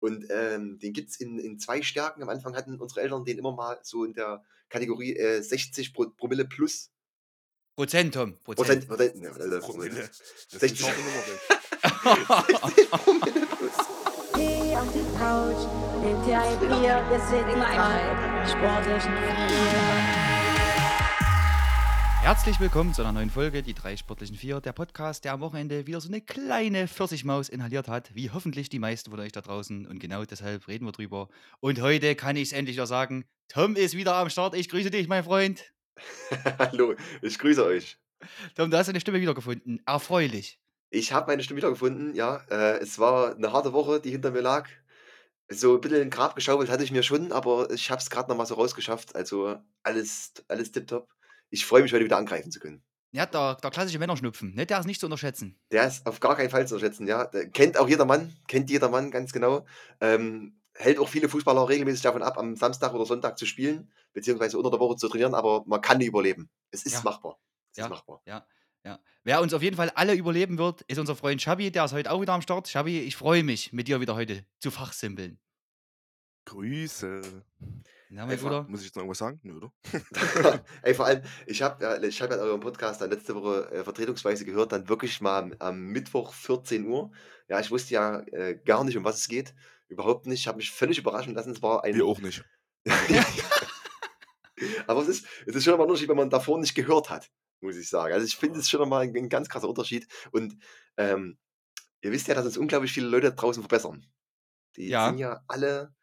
Und ähm, den gibt es in, in zwei Stärken. Am Anfang hatten unsere Eltern den immer mal so in der Kategorie äh, 60 Pro Promille plus. Prozent, Tom. Prozent. Prozent, Prozent, ja, Alter, Promille. Das 60. ist auch immer weg. 60 Promille plus. Geh auf die Couch, nimm dir ein Bier, wir sind drei sportlichen Vier. Herzlich willkommen zu einer neuen Folge, die drei sportlichen Vier, der Podcast, der am Wochenende wieder so eine kleine Pfirsichmaus inhaliert hat, wie hoffentlich die meisten von euch da draußen. Und genau deshalb reden wir drüber. Und heute kann ich es endlich wieder sagen: Tom ist wieder am Start. Ich grüße dich, mein Freund. Hallo, ich grüße euch. Tom, du hast deine Stimme wiedergefunden. Erfreulich. Ich habe meine Stimme wiedergefunden, ja. Äh, es war eine harte Woche, die hinter mir lag. So ein bisschen in den Grab geschaufelt hatte ich mir schon, aber ich habe es gerade noch mal so rausgeschafft. Also alles, alles tipptopp. Ich freue mich, heute wieder angreifen zu können. Ja, der, der klassische Männerschnupfen, ne? der ist nicht zu unterschätzen. Der ist auf gar keinen Fall zu unterschätzen, ja. Der kennt auch jeder Mann, kennt jeder Mann ganz genau. Ähm, hält auch viele Fußballer regelmäßig davon ab, am Samstag oder Sonntag zu spielen, beziehungsweise unter der Woche zu trainieren, aber man kann überleben. Es ist Ja. machbar. Es Ja. ist machbar. Ja, ja. Wer uns auf jeden Fall alle überleben wird, ist unser Freund Schabi, der ist heute auch wieder am Start. Schabi, ich freue mich, mit dir wieder heute zu fachsimpeln. Grüße. Na, mein Einfach Bruder? Muss ich jetzt noch irgendwas sagen? Nö, oder? Ey, vor allem, ich habe ja, ich hab ja euren Podcast dann letzte Woche äh, vertretungsweise gehört, dann wirklich mal am, am Mittwoch 14 Uhr. Ja, ich wusste ja äh, gar nicht, um was es geht. Überhaupt nicht. Ich habe mich völlig überraschen lassen. Es war ein. Wir auch nicht. Aber es ist, es ist schon mal ein Unterschied, wenn man davor nicht gehört hat, muss ich sagen. Also ich finde es schon mal ein, ein ganz krasser Unterschied. Und ähm, ihr wisst ja, dass uns unglaublich viele Leute draußen verbessern. Die Ja. sind ja alle,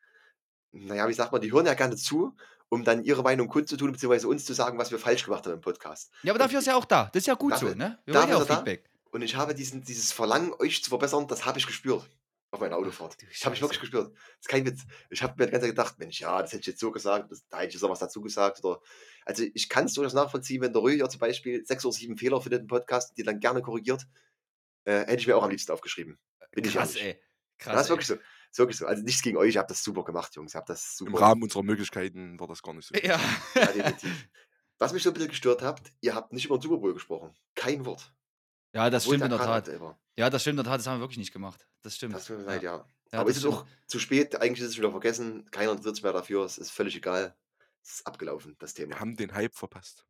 naja, wie sagt man, die hören ja gerne zu, um dann ihre Meinung kundzutun, beziehungsweise uns zu sagen, was wir falsch gemacht haben im Podcast. Ja, aber dafür ist ja auch da. Das ist ja gut so, Dafür- ne? Wir dafür wollen ja auch er da. Feedback. Und ich habe diesen, dieses Verlangen, euch zu verbessern, das habe ich gespürt auf meiner Autofahrt. Das habe ich wirklich gespürt. Das ist kein Witz. Ich habe mir die ganze Zeit gedacht, Mensch, ja, das hätte ich jetzt so gesagt, das, da hätte ich jetzt noch was dazu gesagt. Oder, also ich kann es durchaus nachvollziehen, wenn der Röhr zum Beispiel sechs oder sieben Fehler findet im Podcast, die dann gerne korrigiert, äh, hätte ich mir auch am liebsten aufgeschrieben. Bin ich Krass, ehrlich. ey. Krass. das ist wirklich so. Ist wirklich so. Also nichts gegen euch, ihr habt das super gemacht, Jungs. Ihr habt das super Im Rahmen unserer Möglichkeiten war das gar nicht so. Ja. Ja, definitiv. Was mich so ein bisschen gestört habt, ihr habt nicht über den Super Bowl gesprochen. Kein Wort. ja, das Obwohl stimmt in der Tat. war. Ja, das stimmt in der Tat. Das haben wir wirklich nicht gemacht. Das stimmt. Das tut mir leid, ja. Ja, Aber das es ist stimmt. auch zu spät, eigentlich ist es wieder vergessen, keiner interessiert sich mehr dafür, es ist völlig egal. Es ist abgelaufen, das Thema. Wir haben den Hype verpasst.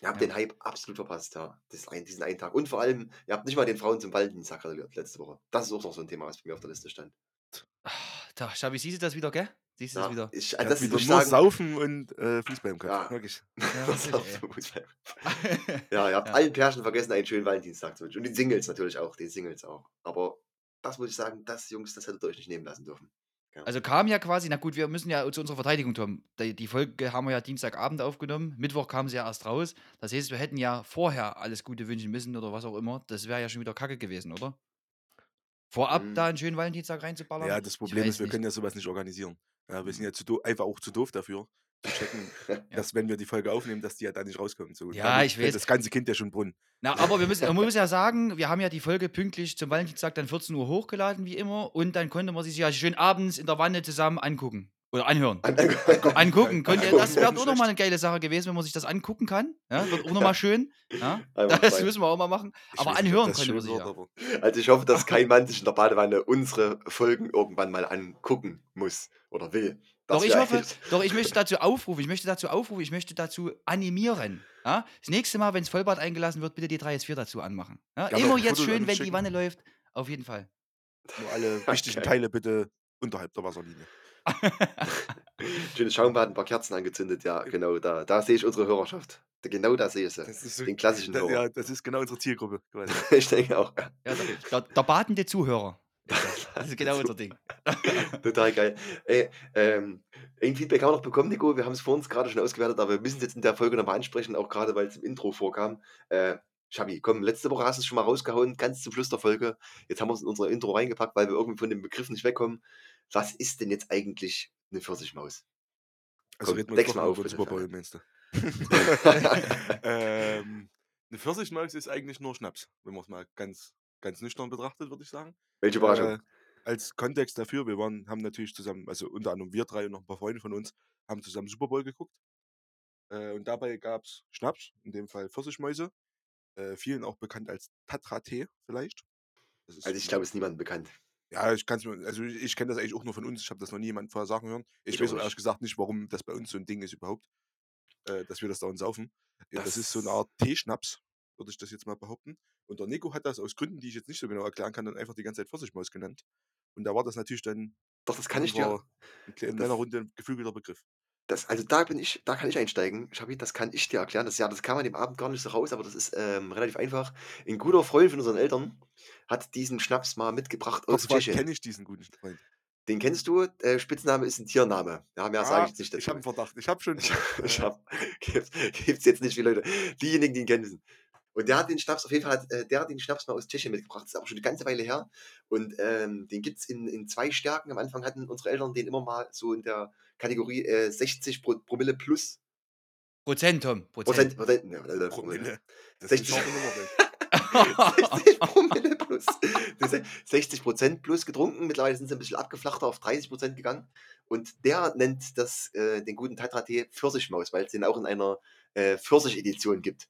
Ihr habt Ja. den Hype absolut verpasst, ja. Das ein, diesen einen Tag. Und vor allem, ihr habt nicht mal den Frauen zum Valentinstag gratuliert letzte Woche. Das ist auch noch so ein Thema, was bei mir auf der Liste stand. Da, Schabi, siehst du das wieder, gell? Siehst du Ja, das wieder? ich, also das wieder nur sagen, Saufen und äh, Fußball im Kopf. Ja. Wirklich. Ja, ja, ihr habt Ja. allen Pärchen vergessen, einen schönen Valentinstag zu wünschen. Und die Singles natürlich auch, die Singles auch. Aber das muss ich sagen, das, Jungs, das hättet ihr euch nicht nehmen lassen dürfen. Also kam ja quasi, na gut, wir müssen ja zu unserer Verteidigung, Tom. Die, die Folge haben wir ja Dienstagabend aufgenommen. Mittwoch kam sie ja erst raus. Das heißt, wir hätten ja vorher alles Gute wünschen müssen oder was auch immer. Das wäre ja schon wieder kacke gewesen, oder? Vorab Hm. da einen schönen Valentinstag reinzuballern? Ja, das Ich Problem weiß ist, wir nicht. können ja sowas nicht organisieren. Ja, wir sind ja zu doof, einfach auch zu doof dafür, zu checken, Ja. dass wenn wir die Folge aufnehmen, dass die ja da nicht rauskommen. So, Ja, damit ich fällt weiß. Das ganze Kind ja schon Brunnen. Na, aber wir müssen, man muss ja sagen, wir haben ja die Folge pünktlich zum Valentinstag dann 14 Uhr hochgeladen, wie immer. Und dann konnte man sich ja schön abends in der Wanne zusammen angucken. Oder anhören. An- Angucken. Könnt ihr, das wäre auch nochmal eine geile Sache gewesen, wenn man sich das angucken kann. Ja, wird auch nochmal schön. Ja, das müssen wir auch mal machen. Ich Aber nicht, anhören das konnte man sich wird, ja. aber Also ich hoffe, dass kein Mann sich in der Badewanne unsere Folgen irgendwann mal angucken muss oder will. Das Doch ich, hoffe, doch, ich möchte dazu aufrufen, ich möchte dazu aufrufen, ich möchte dazu animieren. Ja? Das nächste Mal, wenn das Vollbad eingelassen wird, bitte die 3S4 dazu anmachen. Ja? Ja, Immer jetzt schön, wenn die schicken. Wanne läuft. Auf jeden Fall. Nur alle wichtigen Okay. Teile bitte unterhalb der Wasserlinie. Schönes Schaumbad, ein paar Kerzen angezündet, ja, genau, da, da sehe ich unsere Hörerschaft. Da- Genau da sehe ich sie. Das ist so, Den klassischen da, Hörer. ja, das ist genau unsere Zielgruppe. Ich denke auch. Ja, der, der, der badende Zuhörer. Das ist genau unser Ding. Total geil. Ey, ähm, ein Feedback haben wir noch bekommen, Nico. Wir haben es vor uns gerade schon ausgewertet, aber wir müssen es jetzt in der Folge nochmal ansprechen, auch gerade weil es im Intro vorkam. Äh, Schabi, komm, letzte Woche hast du es schon mal rausgehauen, ganz zum Schluss der Folge. Jetzt haben wir es in unser Intro reingepackt, weil wir irgendwie von dem Begriff nicht wegkommen. Was ist denn jetzt eigentlich eine Pfirsichmaus? Also Komm, jetzt mal doch mal auf, über Super Bowl, meinst du? ähm, eine Pfirsichmaus ist eigentlich nur Schnaps, wenn man es mal ganz, ganz nüchtern betrachtet, würde ich sagen. Welche Überraschung. Äh, als Kontext dafür, wir waren, haben natürlich zusammen, also unter anderem wir drei und noch ein paar Freunde von uns, haben zusammen Super Bowl geguckt. Äh, und dabei gab es Schnaps, in dem Fall Pfirsichmäuse. Äh, vielen auch bekannt als Tatra-Tee vielleicht. Das also ich ein- glaube, es ist niemandem bekannt. Ja, ich kann's mir also ich ich kenne das eigentlich auch nur von uns. Ich habe das noch nie jemand vorher sagen hören. Ich Ich weiß auch ehrlich gesagt nicht, warum das bei uns so 'n Ding ist überhaupt, äh, dass wir das dauernd saufen. Ja, das ist so 'ne Das Art Teeschnaps, würde ich das jetzt mal behaupten. Und der Nico hat das aus Gründen, die ich jetzt nicht so genau erklären kann, dann einfach die ganze Zeit Pfirsichmaus genannt. Und da war das natürlich dann Doch, das kann ich dir in kle in das meiner Runde 'n geflügelter Begriff. Das also da bin ich da kann ich einsteigen. Schabi, das kann ich dir erklären. Das ja, das kam an dem Abend gar nicht so raus, aber das ist, ähm, relativ einfach. 'N guter Freund von unseren Eltern hat diesen Schnaps mal mitgebracht aus Frage, Tschechien. kenne ich diesen guten Freund? Den kennst du, äh, Spitzname ist 'n Tiername. Ja, mehr sage Ah, ich jetzt nicht ich dazu. habe 'n Verdacht. Ich habe schon Ich ich ja, ja. habe gibt's gibt's jetzt nicht viele Leute. Diejenigen, die ihn kennen. Und der hat den Schnaps auf jeden Fall hat äh, der hat den Schnaps mal aus Tschechien mitgebracht. Das ist aber schon 'ne ganze Weile her. Und, ähm, den gibt's in in 2 Stärken. Am Anfang hatten unsere Eltern den immer mal so in der Kategorie, äh, 60 Pro Promille plus. Prozent, Tom, Prozent, Prozent. Prozent, ja, Promille. Promille. Das ist 'ne 60 scharfe Nummer, Mensch. 60 Promille plus. Das heißt 60 plus getrunken. Mittlerweile sind sie 'n bisschen abgeflachter auf 30% gegangen. Und der nennt das äh, den guten Tatra-Tee Pfirsichmaus, weil's den auch in einer, äh, Pfirsich-Edition gibt.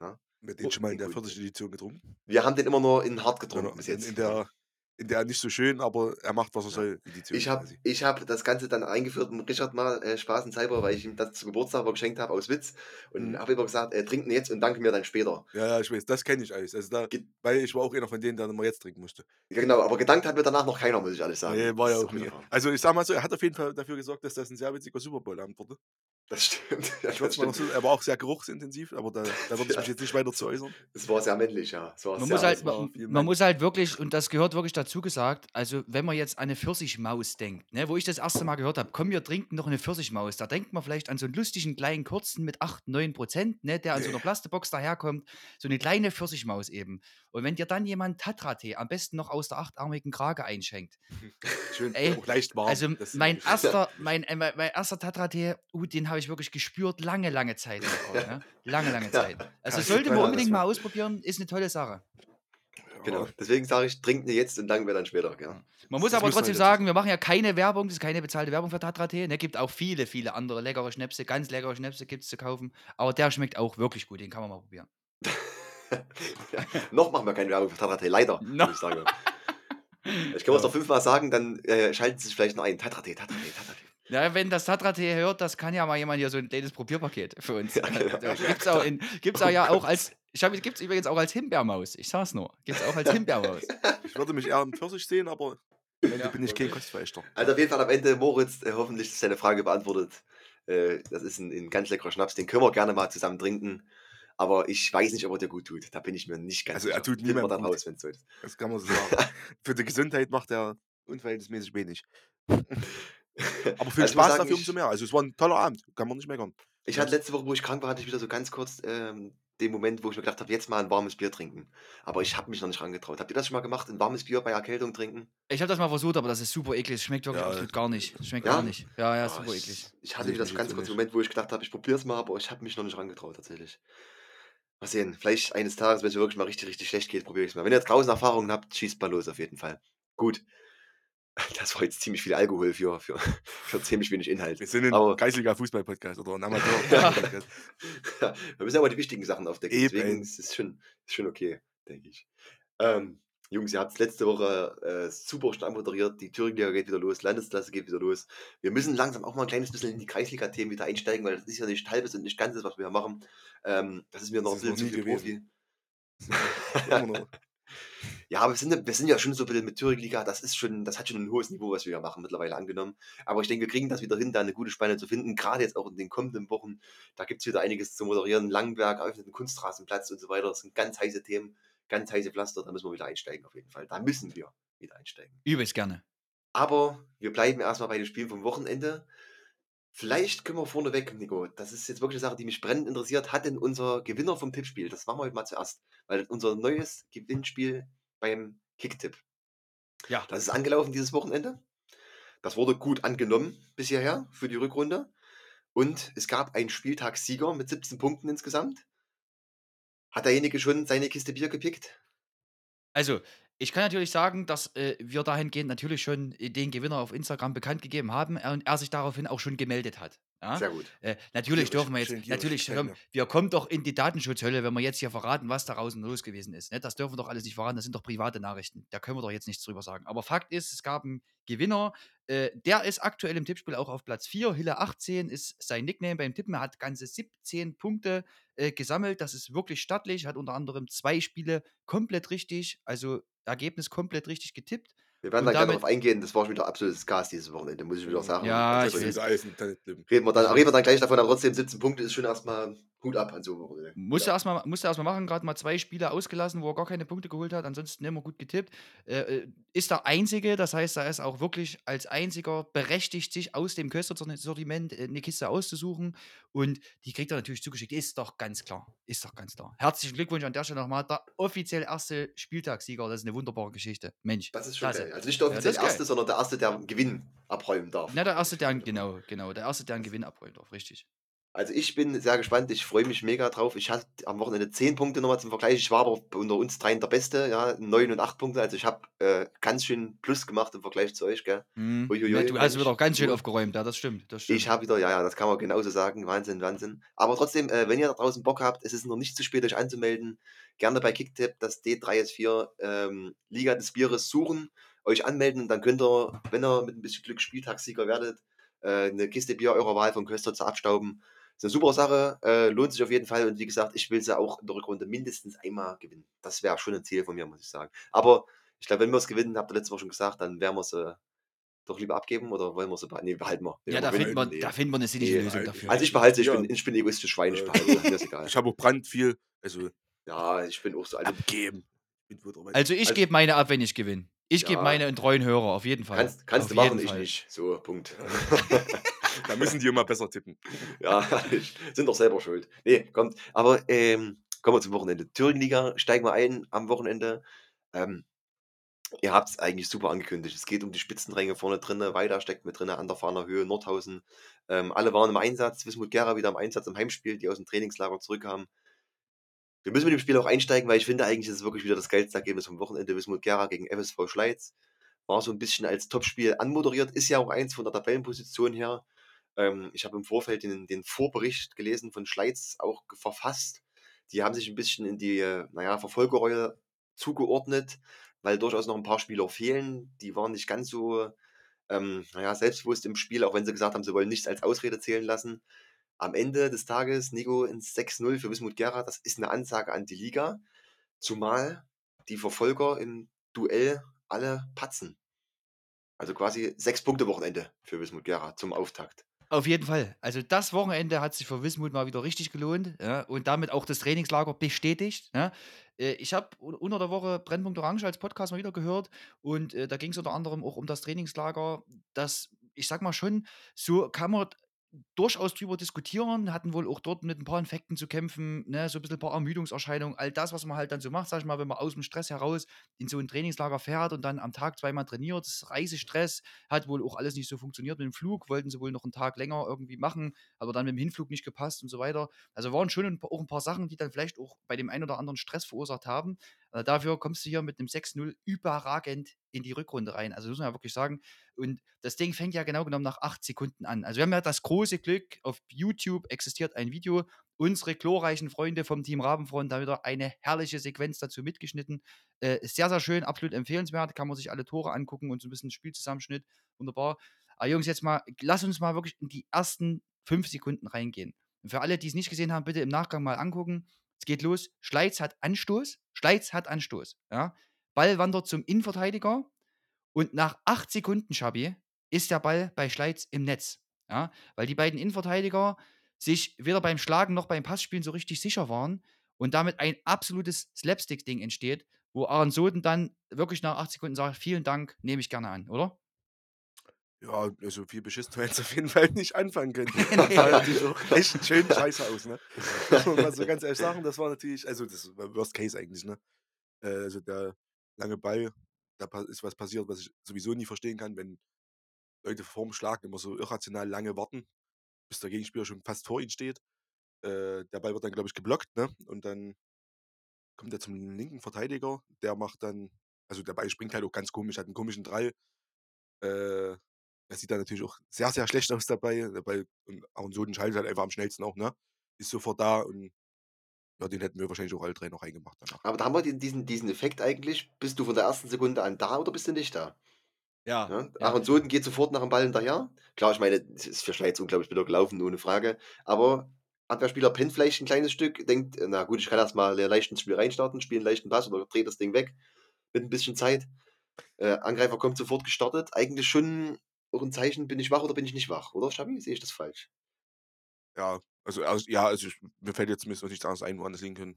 Ja. Haben wir den Oh, schon mal in der. Pfirsich-Edition getrunken? Wir haben den immer nur in hart getrunken bis in jetzt. in Ja. der der nicht so schön, aber er macht, was er soll, Edition Ich habe ich habe das Ganze dann eingeführt dem Richard mal, äh, spaßenshalber, weil ich ihm das zu Geburtstag aber geschenkt habe aus Witz und Mhm. habe immer gesagt: „Äh, trink 'n jetzt und danke mir dann später.“ Ja, ja, ich weiß, das kenne ich alles. Also da Ge weil ich war auch einer von denen, der immer jetzt trinken musste. Ja genau, aber gedankt hat mir danach noch keiner, muss ich ehrlich sagen. Ne, war ja auch. Erfahrung. Also, ich sage mal so, er hat auf jeden Fall dafür gesorgt, dass das 'n sehr witziger Super Bowl-Abend wurde. Das stimmt. Ja, Ich das stimmt. so er war auch sehr geruchsintensiv, aber da da würde ich Ja. mich jetzt nicht weiter zu äußern. Es war sehr männlich, ja. Es war Man sehr muss halt man Mann. muss halt wirklich und das gehört wirklich dazu gesagt, also wenn man jetzt an 'ne Pfirsichmaus denkt, ne, wo ich das erste Mal gehört habe: „Komm, wir trinken noch 'ne Pfirsichmaus“, da denkt man vielleicht an so 'n lustigen kleinen kurzen mit 8, 9% ne, der in so 'ner Ne. Plastikbox daherkommt, so 'ne kleine Pfirsichmaus eben. Und wenn dir dann jemand Tatra-Tee am besten noch aus der achtarmigen Krake einschenkt. Schön, Ey, auch leicht warm. also mein erster mein äh, mein mein erster Tatra-Tee, uh, den habe ich wirklich gespürt lange, lange Zeit auch, ne? Lange, lange Zeit. Also sollte man unbedingt mal ausprobieren, ist 'ne tolle Sache. Genau. Ja. Deswegen sage ich, trink 'ne jetzt und danken mir dann später, gell? Man muss Das aber trotzdem dazu sagen, wir machen ja keine Werbung, das ist keine bezahlte Werbung für Tatra-Tee, ne? Gibt auch viele, viele andere leckere Schnäpse, ganz leckere Schnäpse gibt's zu kaufen, aber der schmeckt auch wirklich gut, den kann man mal probieren. Ja, noch machen wir keine Werbung für Tatra-Tee, leider, No. ich sagen. Ich kann es Ja. noch fünfmal sagen, dann, äh, schalten sie sich vielleicht noch ein. Tatra-Tee, Tatra-Tee, Tatra-Tee. Ja, wenn das Tatra-Tee hört, das kann ja mal jemand hier so 'n kleines Probierpaket für uns. Ja, genau. Also, gibt's auch in gibt's auch ja auch als ich habe gibt's übrigens auch als Himbeermaus. Ich sage es nur. Gibt's auch als Himbeermaus. Ich würde mich eher im Pfirsich sehen, aber am Ende Ja. bin ich kein Kostverächter. Also auf jeden Fall am Ende, Moritz, äh, hoffentlich ist deine Frage beantwortet. Äh, das ist 'n 'n ganz leckerer Schnaps, den können wir gerne mal zusammen trinken, aber ich weiß nicht, ob er dir gut tut. Da bin ich mir nicht ganz Also, er sicher. tut niemandem dann gut. raus, wenn's so ist. Das kann man so sagen. Für die Gesundheit macht er unverhältnismäßig wenig. Aber für den Also, Spaß sagen, dafür umso mehr. Also, es war 'n toller Abend, kann man nicht meckern. ich hatte letzte Woche, wo ich krank war, hatte ich wieder so ganz kurz, ähm, den Moment, wo ich mir gedacht habe: „Jetzt mal 'n warmes Bier trinken.“ Aber ich habe mich noch nicht rangetraut. Habt ihr das schon mal gemacht, 'n warmes Bier bei Erkältung trinken? Ich habe das mal versucht, aber das ist super eklig. Schmeckt wirklich Ja, absolut gar nicht. Schmeckt Ja? gar nicht. Ja, ja, Ah, super ich eklig. ich hatte Sehe wieder ich so mich ganz kurz. Moment, wo ich gedacht habe, ich probiere es mal, aber ich habe mich noch nicht rangetraut tatsächlich. Mal sehen, vielleicht eines Tages, wenn's mir wirklich mal richtig, richtig schlecht geht, probiere ich's mal. Wenn ihr jetzt draußen Erfahrungen habt, schießt mal los auf jeden Fall. Gut. Das war jetzt ziemlich viel Alkohol für für für ziemlich wenig Inhalt. Wir sind 'n Aber Kreisliga-Fußball-Podcast oder 'n Ja. Amateur-Podcast. Ja, wir müssen immer die wichtigen Sachen aufdecken. Deswegen Eben. ist es schon ist schon okay, denke ich. Ähm, Jungs, ihr habt's letzte Woche, äh, super stark moderiert. Die Thüringen-Liga geht wieder los, Landesklasse geht wieder los. Wir müssen langsam auch mal 'n kleines bisschen in die Kreisliga-Themen wieder einsteigen, weil das ist ja nicht halbes und nicht Ganzes, was wir hier machen. Ähm, das ist mir Das noch 'n ist noch bisschen zu viel gewesen. Profi. Immer noch. Ja, aber wir sind ja wir sind ja schon so 'n bisschen mit Thüringen-Liga, das ist schon das hat schon 'n hohes Niveau, was wir hier machen mittlerweile angenommen. Aber ich denke, wir kriegen das wieder hin, da 'ne gute Spanne zu finden, grade jetzt auch in den kommenden Wochen. Da gibt's wieder einiges zu moderieren. Langenberg eröffnet 'n Kunstrasenplatz und so weiter. Das sind ganz heiße Themen, ganz heiße Pflaster, da müssen wir wieder einsteigen auf jeden Fall. Da müssen wir wieder einsteigen. Übelst gerne. Aber wir bleiben erst mal bei den Spielen vom Wochenende. Vielleicht können wir vorneweg, Nico, das ist jetzt wirklich 'ne Sache, die mich brennend interessiert. Hat denn unser Gewinner vom Tippspiel das machen wir heute mal zuerst, weil unser neues Gewinnspiel beim Kicktipp Ja. das ist angelaufen dieses Wochenende. Das wurde gut angenommen bis hierher für die Rückrunde. Und es gab einen Spieltagssieger mit 17 Punkten insgesamt. Hat derjenige schon seine Kiste Bier gepickt? Also, ich kann natürlich sagen, dass, äh, wir dahingehend natürlich schon, äh, den Gewinner auf Instagram bekannt gegeben haben, er und er sich daraufhin auch schon gemeldet hat. Ja? Sehr gut. Äh, natürlich Gierig, dürfen wir jetzt, gierig, natürlich, komm, mir. wir kommen doch in die Datenschutzhölle, wenn wir jetzt hier verraten, was da draußen los gewesen ist. Ne? Das dürfen wir doch alles nicht verraten, das sind doch private Nachrichten. Da können wir doch jetzt nichts drüber sagen. Aber Fakt ist, es gab einen Gewinner, äh, der ist aktuell im Tippspiel auch auf Platz 4. Hille 18 ist sein Nickname beim Tippen. Er hat ganze 17 Punkte äh, gesammelt. Das ist wirklich stattlich. Hat unter anderem zwei Spiele komplett richtig, also Ergebnis komplett richtig getippt. Wir werden Und dann gerne darauf eingehen, das war schon wieder absolutes Gas dieses Wochenende, muss ich wieder sagen. Ja, Also, ich Internet drin. Reden wir, dann, reden wir dann gleich davon, aber trotzdem 17 Punkte ist schon erstmal Hut ab an so. Musste er erstmal er erstmal machen, gerade mal zwei Spiele ausgelassen, wo er gar keine Punkte geholt hat, ansonsten immer gut getippt. Äh, äh, ist der Einzige, das heißt, er ist auch wirklich als Einziger berechtigt, sich aus dem Köster-Sortiment äh, eine Kiste auszusuchen und die kriegt er natürlich zugeschickt. Ist doch ganz klar. Ist doch ganz klar. Herzlichen Glückwunsch an der Stelle nochmal. Der offiziell erste Spieltagssieger, das ist eine wunderbare Geschichte. Mensch. Das ist schon klasse. geil. Also nicht der Ja, offiziell geil. Erste, sondern der Erste, der einen Gewinn abräumen darf. Na, der erste, der einen- genau, genau, der erste, der einen Gewinn abholen darf, richtig. Also ich bin sehr gespannt, ich freue mich mega drauf. Ich hatte am Wochenende 10 Punkte nochmal zum Vergleich. Ich war aber unter uns dreien der Beste, ja, 9 und 8 Punkte. Also ich habe äh, ganz schön Plus gemacht im Vergleich zu euch, gell? Hm. Uiuiui, Ne, du hast wieder auch ganz schön aufgeräumt, ja, das stimmt. Das stimmt. Ich habe wieder, ja, ja, das kann man genauso sagen. Wahnsinn, Wahnsinn. Aber trotzdem, äh, wenn ihr da draußen Bock habt, es ist noch nicht zu spät, euch anzumelden. Gerne bei Kicktip das D3S4 ähm, Liga des Bieres suchen, euch anmelden und dann könnt ihr, wenn ihr mit ein bisschen Glück Spieltagssieger werdet, äh, eine Kiste Bier eurer Wahl vom Köster zu abstauben. Ist eine super Sache, äh, lohnt sich auf jeden Fall und wie gesagt, ich will sie auch in der Rückrunde mindestens einmal gewinnen. Das wäre schon ein Ziel von mir, muss ich sagen. Aber ich glaube, wenn wir es gewinnen, habt ihr letzte Woche schon gesagt, dann werden wir sie doch lieber abgeben oder wollen wir sie behalten? Nee, behalten wir. ja, da wir finden, wir, nee. da finden wir eine sinnige Nee, Lösung also- dafür. Also ich behalte sie, ich Ja. bin, ich bin egoistisch Schwein, ich Äh, behalte sie, mir ist egal. Ich habe auch Brand viel, also Ja, ich bin auch so. Also, abgeben. Also ich Also- gebe meine ab, wenn ich gewinne. Ich gebe Ja. meine einen treuen Hörer, auf jeden Fall. kannst kannst auf du machen, ich Fall. nicht. So, Punkt. da müssen die immer besser tippen. ja, sind doch selber schuld. Nee, kommt. Aber ähm, kommen wir zum Wochenende. Thüringenliga, steigen wir ein am Wochenende. Ähm, ihr habt es eigentlich super angekündigt. Es geht um die Spitzenränge vorne drin. Weida steckt mit drin, an Höhe, Nordhausen. Ähm, alle waren im Einsatz. Wismut Gera wieder im Einsatz im Heimspiel, die aus dem Trainingslager zurückkamen. Wir müssen mit dem Spiel auch einsteigen, weil ich finde eigentlich, ist es wirklich wieder das geilste Ergebnis vom Wochenende. Wismut Gera gegen FSV Schleiz. War so ein bisschen als Topspiel anmoderiert, ist ja auch eins von der Tabellenposition her. Ähm, ich habe im Vorfeld den, den Vorbericht gelesen von Schleiz, auch verfasst. Die haben sich ein bisschen in die, äh, naja, Verfolgerrolle zugeordnet, weil durchaus noch ein paar Spieler fehlen. Die waren nicht ganz so, ähm, naja, selbstbewusst im Spiel, auch wenn sie gesagt haben, sie wollen nichts als Ausrede zählen lassen. Am Ende des Tages, Nico, ins 6-0 für Wismut Gera, das ist eine Ansage an die Liga, zumal die Verfolger im Duell alle patzen. Also quasi sechs Punkte Wochenende für Wismut Gera zum Auftakt. Auf jeden Fall. Also das Wochenende hat sich für Wismut mal wieder richtig gelohnt ja, und damit auch das Trainingslager bestätigt. Ja. Äh, Ich habe unter der Woche Brennpunkt Orange als Podcast mal wieder gehört und äh, da ging es unter anderem auch um das Trainingslager, das, ich sag mal schon, so kann man durchaus drüber diskutieren, hatten wohl auch dort mit ein paar Infekten zu kämpfen, ne, so ein bisschen ein paar Ermüdungserscheinungen, all das, was man halt dann so macht, sag ich mal, wenn man aus dem Stress heraus in so ein Trainingslager fährt und dann am Tag zweimal trainiert, das Reisestress, hat wohl auch alles nicht so funktioniert mit dem Flug, wollten sie wohl noch einen Tag länger irgendwie machen, aber dann mit dem Hinflug nicht gepasst und so weiter. Also waren schon ein paar, auch ein paar Sachen, die dann vielleicht auch bei dem einen oder anderen Stress verursacht haben. Äh, dafür kommst du hier mit einem 6-0 überragend in die Rückrunde rein. Also muss man ja wirklich sagen. Und das Ding fängt ja genau genommen nach acht Sekunden an. Also wir haben ja das große Glück, auf YouTube existiert ein Video. Unsere chlorreichen Freunde vom Team Rabenfront da wieder eine herrliche Sequenz dazu mitgeschnitten. Äh, sehr, sehr schön, absolut empfehlenswert. Kann man sich alle Tore angucken und so ein bisschen Spielzusammenschnitt. Wunderbar. Aber Jungs, jetzt mal, lass uns mal wirklich in die ersten fünf Sekunden reingehen. Und für alle, die es nicht gesehen haben, bitte im Nachgang mal angucken. Es geht los. Schleiz hat Anstoß. Schleiz hat Anstoß. Ja. Ball wandert zum Innenverteidiger. Und nach acht Sekunden, Schabi, ist der Ball bei Schleiz im Netz. Ja. Weil die beiden Innenverteidiger sich weder beim Schlagen noch beim Passspielen so richtig sicher waren. Und damit ein absolutes Slapstick-Ding entsteht, wo Aaron Soden dann wirklich nach acht Sekunden sagt: Vielen Dank, nehme ich gerne an, oder? Ja, also viel beschissen wir jetzt auf jeden Fall nicht anfangen können. Das sah natürlich auch echt schön scheiße aus, ne? Muss man mal so ganz ehrlich sagen, das war natürlich, also das war Worst Case eigentlich, ne? Äh, Also der lange Ball, da ist was passiert, was ich sowieso nie verstehen kann, wenn Leute vorm Schlag immer so irrational lange warten, bis der Gegenspieler schon fast vor ihnen steht. Äh, Der Ball wird dann, glaube ich, geblockt, ne? Und dann kommt er zum linken Verteidiger, der macht dann, also der Ball springt halt auch ganz komisch, hat einen komischen Drall. Äh, das sieht dann natürlich auch sehr, sehr schlecht aus dabei. dabei und Aaron Soden schaltet halt einfach am schnellsten auch, ne? Ist sofort da und ja, den hätten wir wahrscheinlich auch alle drei noch reingemacht danach. Aber da haben wir diesen, diesen Effekt eigentlich. Bist du von der ersten Sekunde an da oder bist du nicht da? Ja. Ja? ja. Aaron Soden geht sofort nach dem Ball hinterher. Klar, ich meine, es ist für Schleiz unglaublich wieder gelaufen, ohne Frage. Aber Abwehrspieler pennt vielleicht ein kleines Stück, denkt, na gut, ich kann erstmal leicht ins Spiel reinstarten, spiele einen leichten Pass oder drehe das Ding weg mit ein bisschen Zeit. Äh, Angreifer kommt sofort gestartet. Eigentlich schon auch ein Zeichen, bin ich wach oder bin ich nicht wach, oder Schabi? Sehe ich das falsch? Ja, also, also ja, also ich, mir fällt jetzt zumindest noch nichts anderes ein, woran das liegen können.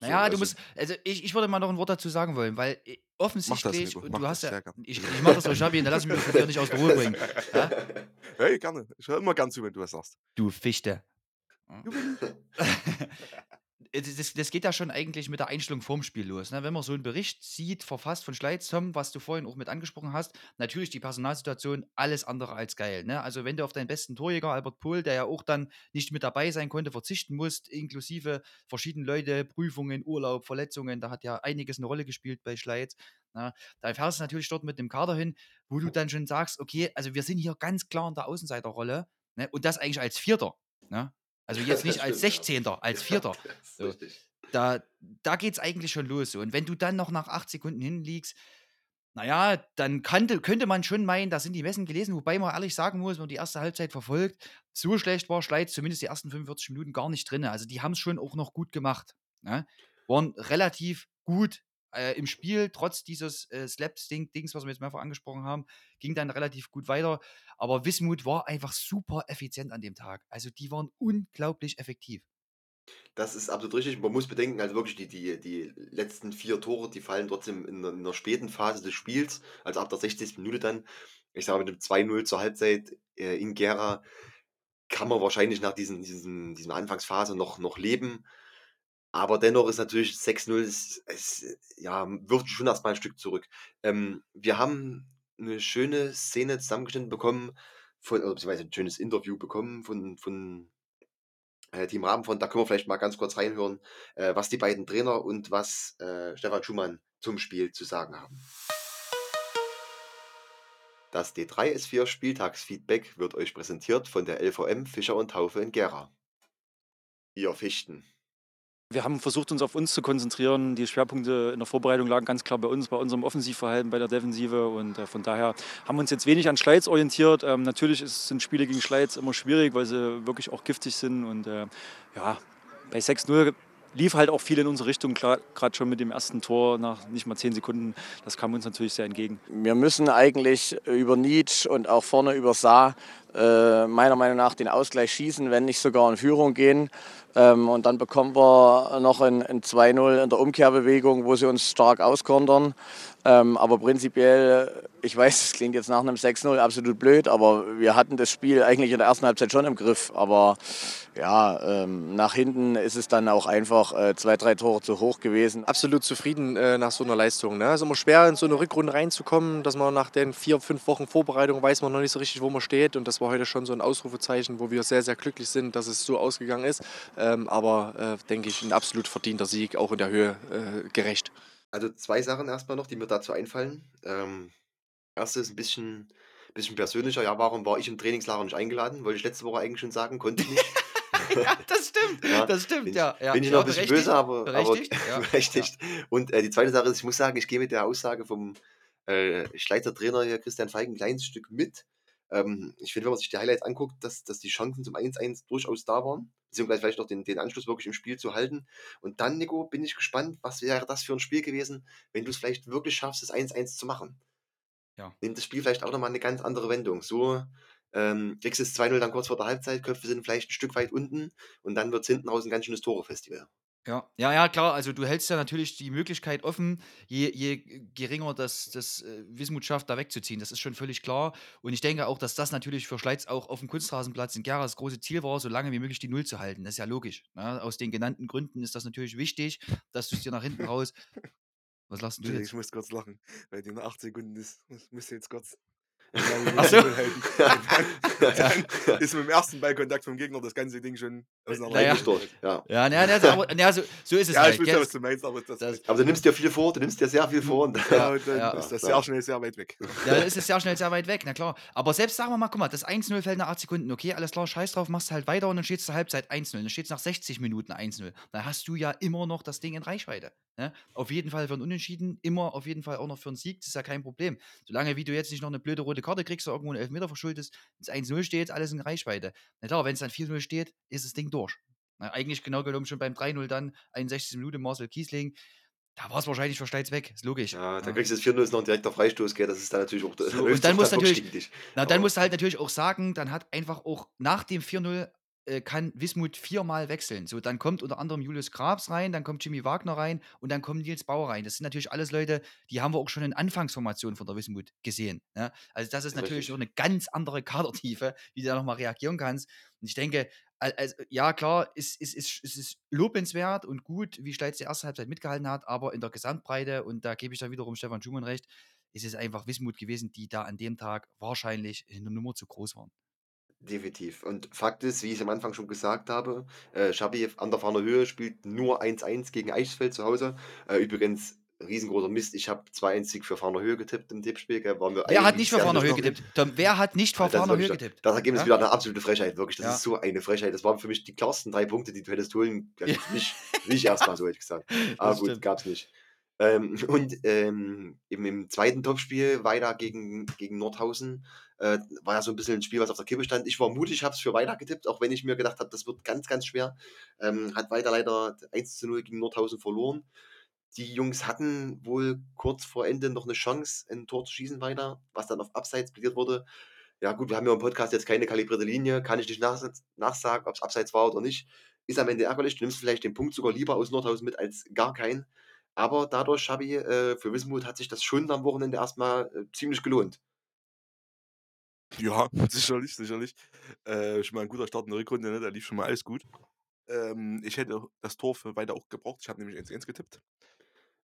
So, Naja, du also, musst, also ich, ich würde mal noch ein Wort dazu sagen wollen, weil äh, offensichtlich, Nico, und du das hast ja, ich, ich mach das euch, Schabi, dann lass ich mich dir nicht aus der Ruhe bringen. Ja? Hey, gerne. Ich höre immer gern zu, wenn du was sagst. Du Fichte. das, das- das geht ja schon eigentlich mit der Einstellung vorm Spiel los. Ne? Wenn man so einen Bericht sieht, verfasst von Schleiz, Tom, was du vorhin auch mit angesprochen hast, natürlich die Personalsituation alles andere als geil. Ne? Also wenn du auf deinen besten Torjäger, Albert Pohl, der ja auch dann nicht mit dabei sein konnte, verzichten musst, inklusive verschiedene Leute, Prüfungen, Urlaub, Verletzungen, da hat ja einiges eine Rolle gespielt bei Schleiz. Ne? Da fährst du natürlich dort mit dem Kader hin, wo du dann schon sagst, okay, also wir sind hier ganz klar in der Außenseiterrolle ne? und das eigentlich als Vierter. Ne? Also jetzt nicht als stimmt, ja. 16. als Vierter So. da, da geht es eigentlich schon los. So. Und wenn du dann noch nach acht Sekunden hinliegst, naja, dann kannte, könnte man schon meinen, da sind die Messen gelesen, wobei man ehrlich sagen muss, wenn man die erste Halbzeit verfolgt, so schlecht war Schleiz zumindest die ersten 45 Minuten gar nicht drin. Also die haben es schon auch noch gut gemacht. Ne? Waren relativ gut äh, im Spiel, trotz dieses äh, Slapstick-Dings, was wir jetzt mehrfach angesprochen haben, ging dann relativ gut weiter. Aber Wismut war einfach super effizient an dem Tag. Also die waren unglaublich effektiv. Das ist absolut richtig. Man muss bedenken, also wirklich die, die, die letzten vier Tore, die fallen trotzdem in einer, in einer späten Phase des Spiels, also ab der 60. Minute dann. Ich sage mit dem 2-0 zur Halbzeit äh, in Gera kann man wahrscheinlich nach diesen, diesen, diesen Anfangsphase noch, noch leben. Aber dennoch ist natürlich 6-0, es, es, ja, wirft schon erstmal ein Stück zurück. Ähm, wir haben eine schöne Szene zusammengeschnitten bekommen, von, oder beziehungsweise ein schönes Interview bekommen von, von äh, Team Rabenfond. Da können wir vielleicht mal ganz kurz reinhören, äh, was die beiden Trainer und was äh, Stefan Schumann zum Spiel zu sagen haben. Das D3S4 Spieltagsfeedback wird euch präsentiert von der LVM Fischer und Taufe in Gera. Ihr Fichten. Wir haben versucht, uns auf uns zu konzentrieren. Die Schwerpunkte in der Vorbereitung lagen ganz klar bei uns, bei unserem Offensivverhalten, bei der Defensive. Und äh, von daher haben wir uns jetzt wenig an Schleiz orientiert. Ähm, natürlich ist, sind Spiele gegen Schleiz immer schwierig, weil sie wirklich auch giftig sind. Und äh, ja, bei 6-0 lief halt auch viel in unsere Richtung, gerade schon mit dem ersten Tor nach nicht mal zehn Sekunden. Das kam uns natürlich sehr entgegen. Wir müssen eigentlich über Nietzsche und auch vorne über Saar äh, meiner Meinung nach den Ausgleich schießen, wenn nicht sogar in Führung gehen. Ähm, und dann bekommen wir noch ein, ein 2-0 in der Umkehrbewegung, wo sie uns stark auskontern. Ähm, aber prinzipiell, ich weiß, es klingt jetzt nach einem 6-0 absolut blöd, aber wir hatten das Spiel eigentlich in der ersten Halbzeit schon im Griff. Aber ja, ähm, nach hinten ist es dann auch einfach äh, zwei, drei Tore zu hoch gewesen. absolut zufrieden äh, nach so einer Leistung. Ne? Es ist immer schwer, in so eine Rückrunde reinzukommen, dass man nach den vier, fünf Wochen Vorbereitung weiß man noch nicht so richtig, wo man steht. Und das war heute schon so ein Ausrufezeichen, wo wir sehr, sehr glücklich sind, dass es so ausgegangen ist. Ähm, aber äh, denke ich, ein absolut verdienter Sieg, auch in der Höhe äh, gerecht. Also zwei Sachen erstmal noch, die mir dazu einfallen. Ähm, erste ist ein bisschen, bisschen persönlicher. Ja, warum war ich im Trainingslager nicht eingeladen? Wollte ich letzte Woche eigentlich schon sagen, konnte ich nicht. ja, das stimmt. Ja, das stimmt, bin ich, ja. ja. bin ich ja, noch ein bisschen böse, aber, aber berechtigt, ja, berechtigt. Und äh, die zweite Sache ist, ich muss sagen, ich gehe mit der Aussage vom äh, Schleizer Trainer hier, Christian Feig, ein kleines Stück mit. Ähm, ich finde, wenn man sich die Highlights anguckt, dass, dass die Chancen zum 1-1 durchaus da waren, beziehungsweise vielleicht noch den, den Anschluss wirklich im Spiel zu halten. Und dann, Nico, bin ich gespannt, was wäre das für ein Spiel gewesen, wenn du es vielleicht wirklich schaffst, das 1-1 zu machen. Ja. Nimmt das Spiel vielleicht auch nochmal eine ganz andere Wendung. So ähm, kriegst du es 2-0 dann kurz vor der Halbzeit, Köpfe sind vielleicht ein Stück weit unten und dann wird es hinten raus ein ganz schönes Tore-Festival. Ja, ja, ja, klar. Also du hältst ja natürlich die Möglichkeit offen, je, je geringer das, das äh, Wismut schafft, da wegzuziehen. Das ist schon völlig klar. Und ich denke auch, dass das natürlich für Schleiz auch auf dem Kunstrasenplatz in Gera das große Ziel war, so lange wie möglich die Null zu halten. Das ist ja logisch. Ne? Aus den genannten Gründen ist das natürlich wichtig, dass du es dir nach hinten raus. Was lachst du Ich jetzt? muss kurz lachen, weil die nach 8 Sekunden ist. Ich muss jetzt kurz. Und dann, Ach so. halt, ist mit dem ersten Ballkontakt vom Gegner das ganze Ding schon auseinander. Naja. Ja. Ja, na, na, aber, na, so, so ist es Ja, halt. ich weiß was du meinst, aber das, Das- Aber du nimmst dir viel vor, du nimmst dir sehr viel vor. Und, ja, und dann ja. ist das sehr schnell sehr weit weg. Ja, dann ist es sehr schnell sehr weit weg, na klar. Aber selbst sagen wir mal, guck mal, das 1-0 fällt nach 8 Sekunden, okay, alles klar, scheiß drauf, machst halt weiter und dann steht es zur Halbzeit 1-0. Dann steht es nach 60 Minuten 1-0. Dann hast du ja immer noch das Ding in Reichweite. Ne? Auf jeden Fall für einen Unentschieden, immer auf jeden Fall auch noch für einen Sieg, das ist ja kein Problem. Solange wie du jetzt nicht noch eine blöde rote Karte kriegst oder irgendwo einen Elfmeter verschuldest, das 1-0 steht, alles in Reichweite. Na klar, wenn es dann 4-0 steht, ist das Ding durch. Na, eigentlich genau genommen schon beim 3-0 dann, 61 Minute Marcel Kiesling. Da war es wahrscheinlich für Steitz weg, ist logisch. ja, da kriegst du das 4-0 ist noch ein direkter Freistoß, gell? Das ist dann natürlich auch. So, und dann muss natürlich- Na, dann musst du halt natürlich auch sagen, dann hat einfach auch nach dem 4-0 äh, kann Wismut viermal wechseln. So, dann kommt unter anderem Julius Grabs rein, dann kommt Jimmy Wagner rein und dann kommt Nils Bauer rein. Das sind natürlich alles Leute, die haben wir auch schon in Anfangsformationen von der Wismut gesehen. Ne? Also das ist natürlich auch eine ganz andere Kadertiefe, wie du da nochmal reagieren kannst. Und ich denke, al- also, ja klar, es, es, es, es ist lobenswert und gut, wie Steitz die erste Halbzeit mitgehalten hat, aber in der Gesamtbreite, und da gebe ich dann wiederum Stefan Schumann recht, ist es einfach Wismut gewesen, die da an dem Tag wahrscheinlich eine Nummer zu groß waren. Definitiv. Und Fakt ist, wie ich am Anfang schon gesagt habe, äh, Schabi an der Fahner Höhe spielt nur 1-1 gegen Eichsfeld zu Hause. Äh, übrigens, riesengroßer Mist. Ich habe 2-1 für Fahner Höhe getippt im Tippspiel. Gell? War mir Wer hat nicht für Fahner Höhe getippt? Tom, wer hat nicht für Fahner Höhe getippt? Das Ergebnis Ja? ist wieder eine absolute Frechheit, wirklich. Das Ja. ist so eine Frechheit. Das waren für mich die klarsten drei Punkte, die du hättest holen können. Ja. Nicht, nicht erstmal, so hätte ich gesagt. Aber Das gut, stimmt. gab es nicht. Ähm, und ähm, eben im zweiten Topspiel, Weida gegen, gegen Nordhausen, äh, war ja so ein bisschen ein Spiel, was auf der Kippe stand. Ich war mutig, habe es für Weida getippt, auch wenn ich mir gedacht habe, das wird ganz, ganz schwer. Ähm, hat Weida leider 1 zu 0 gegen Nordhausen verloren. Die Jungs hatten wohl kurz vor Ende noch eine Chance, ein Tor zu schießen weiter, was dann auf Abseits plädiert wurde. Ja, gut, wir haben ja im Podcast jetzt keine kalibrierte Linie, kann ich nicht nach, nachsagen, ob es Abseits war oder nicht. Ist am Ende ärgerlich. Du nimmst vielleicht den Punkt sogar lieber aus Nordhausen mit als gar keinen. Aber dadurch, Schabi, äh, für Wismut hat sich das schon am Wochenende erstmal äh, ziemlich gelohnt. Ja, sicherlich, sicherlich. Äh, schon mal ein guter Start in der Rückrunde, ne? da lief schon mal alles gut. Ähm, ich hätte das Tor für weiter auch gebraucht. Ich habe nämlich 1-1 getippt.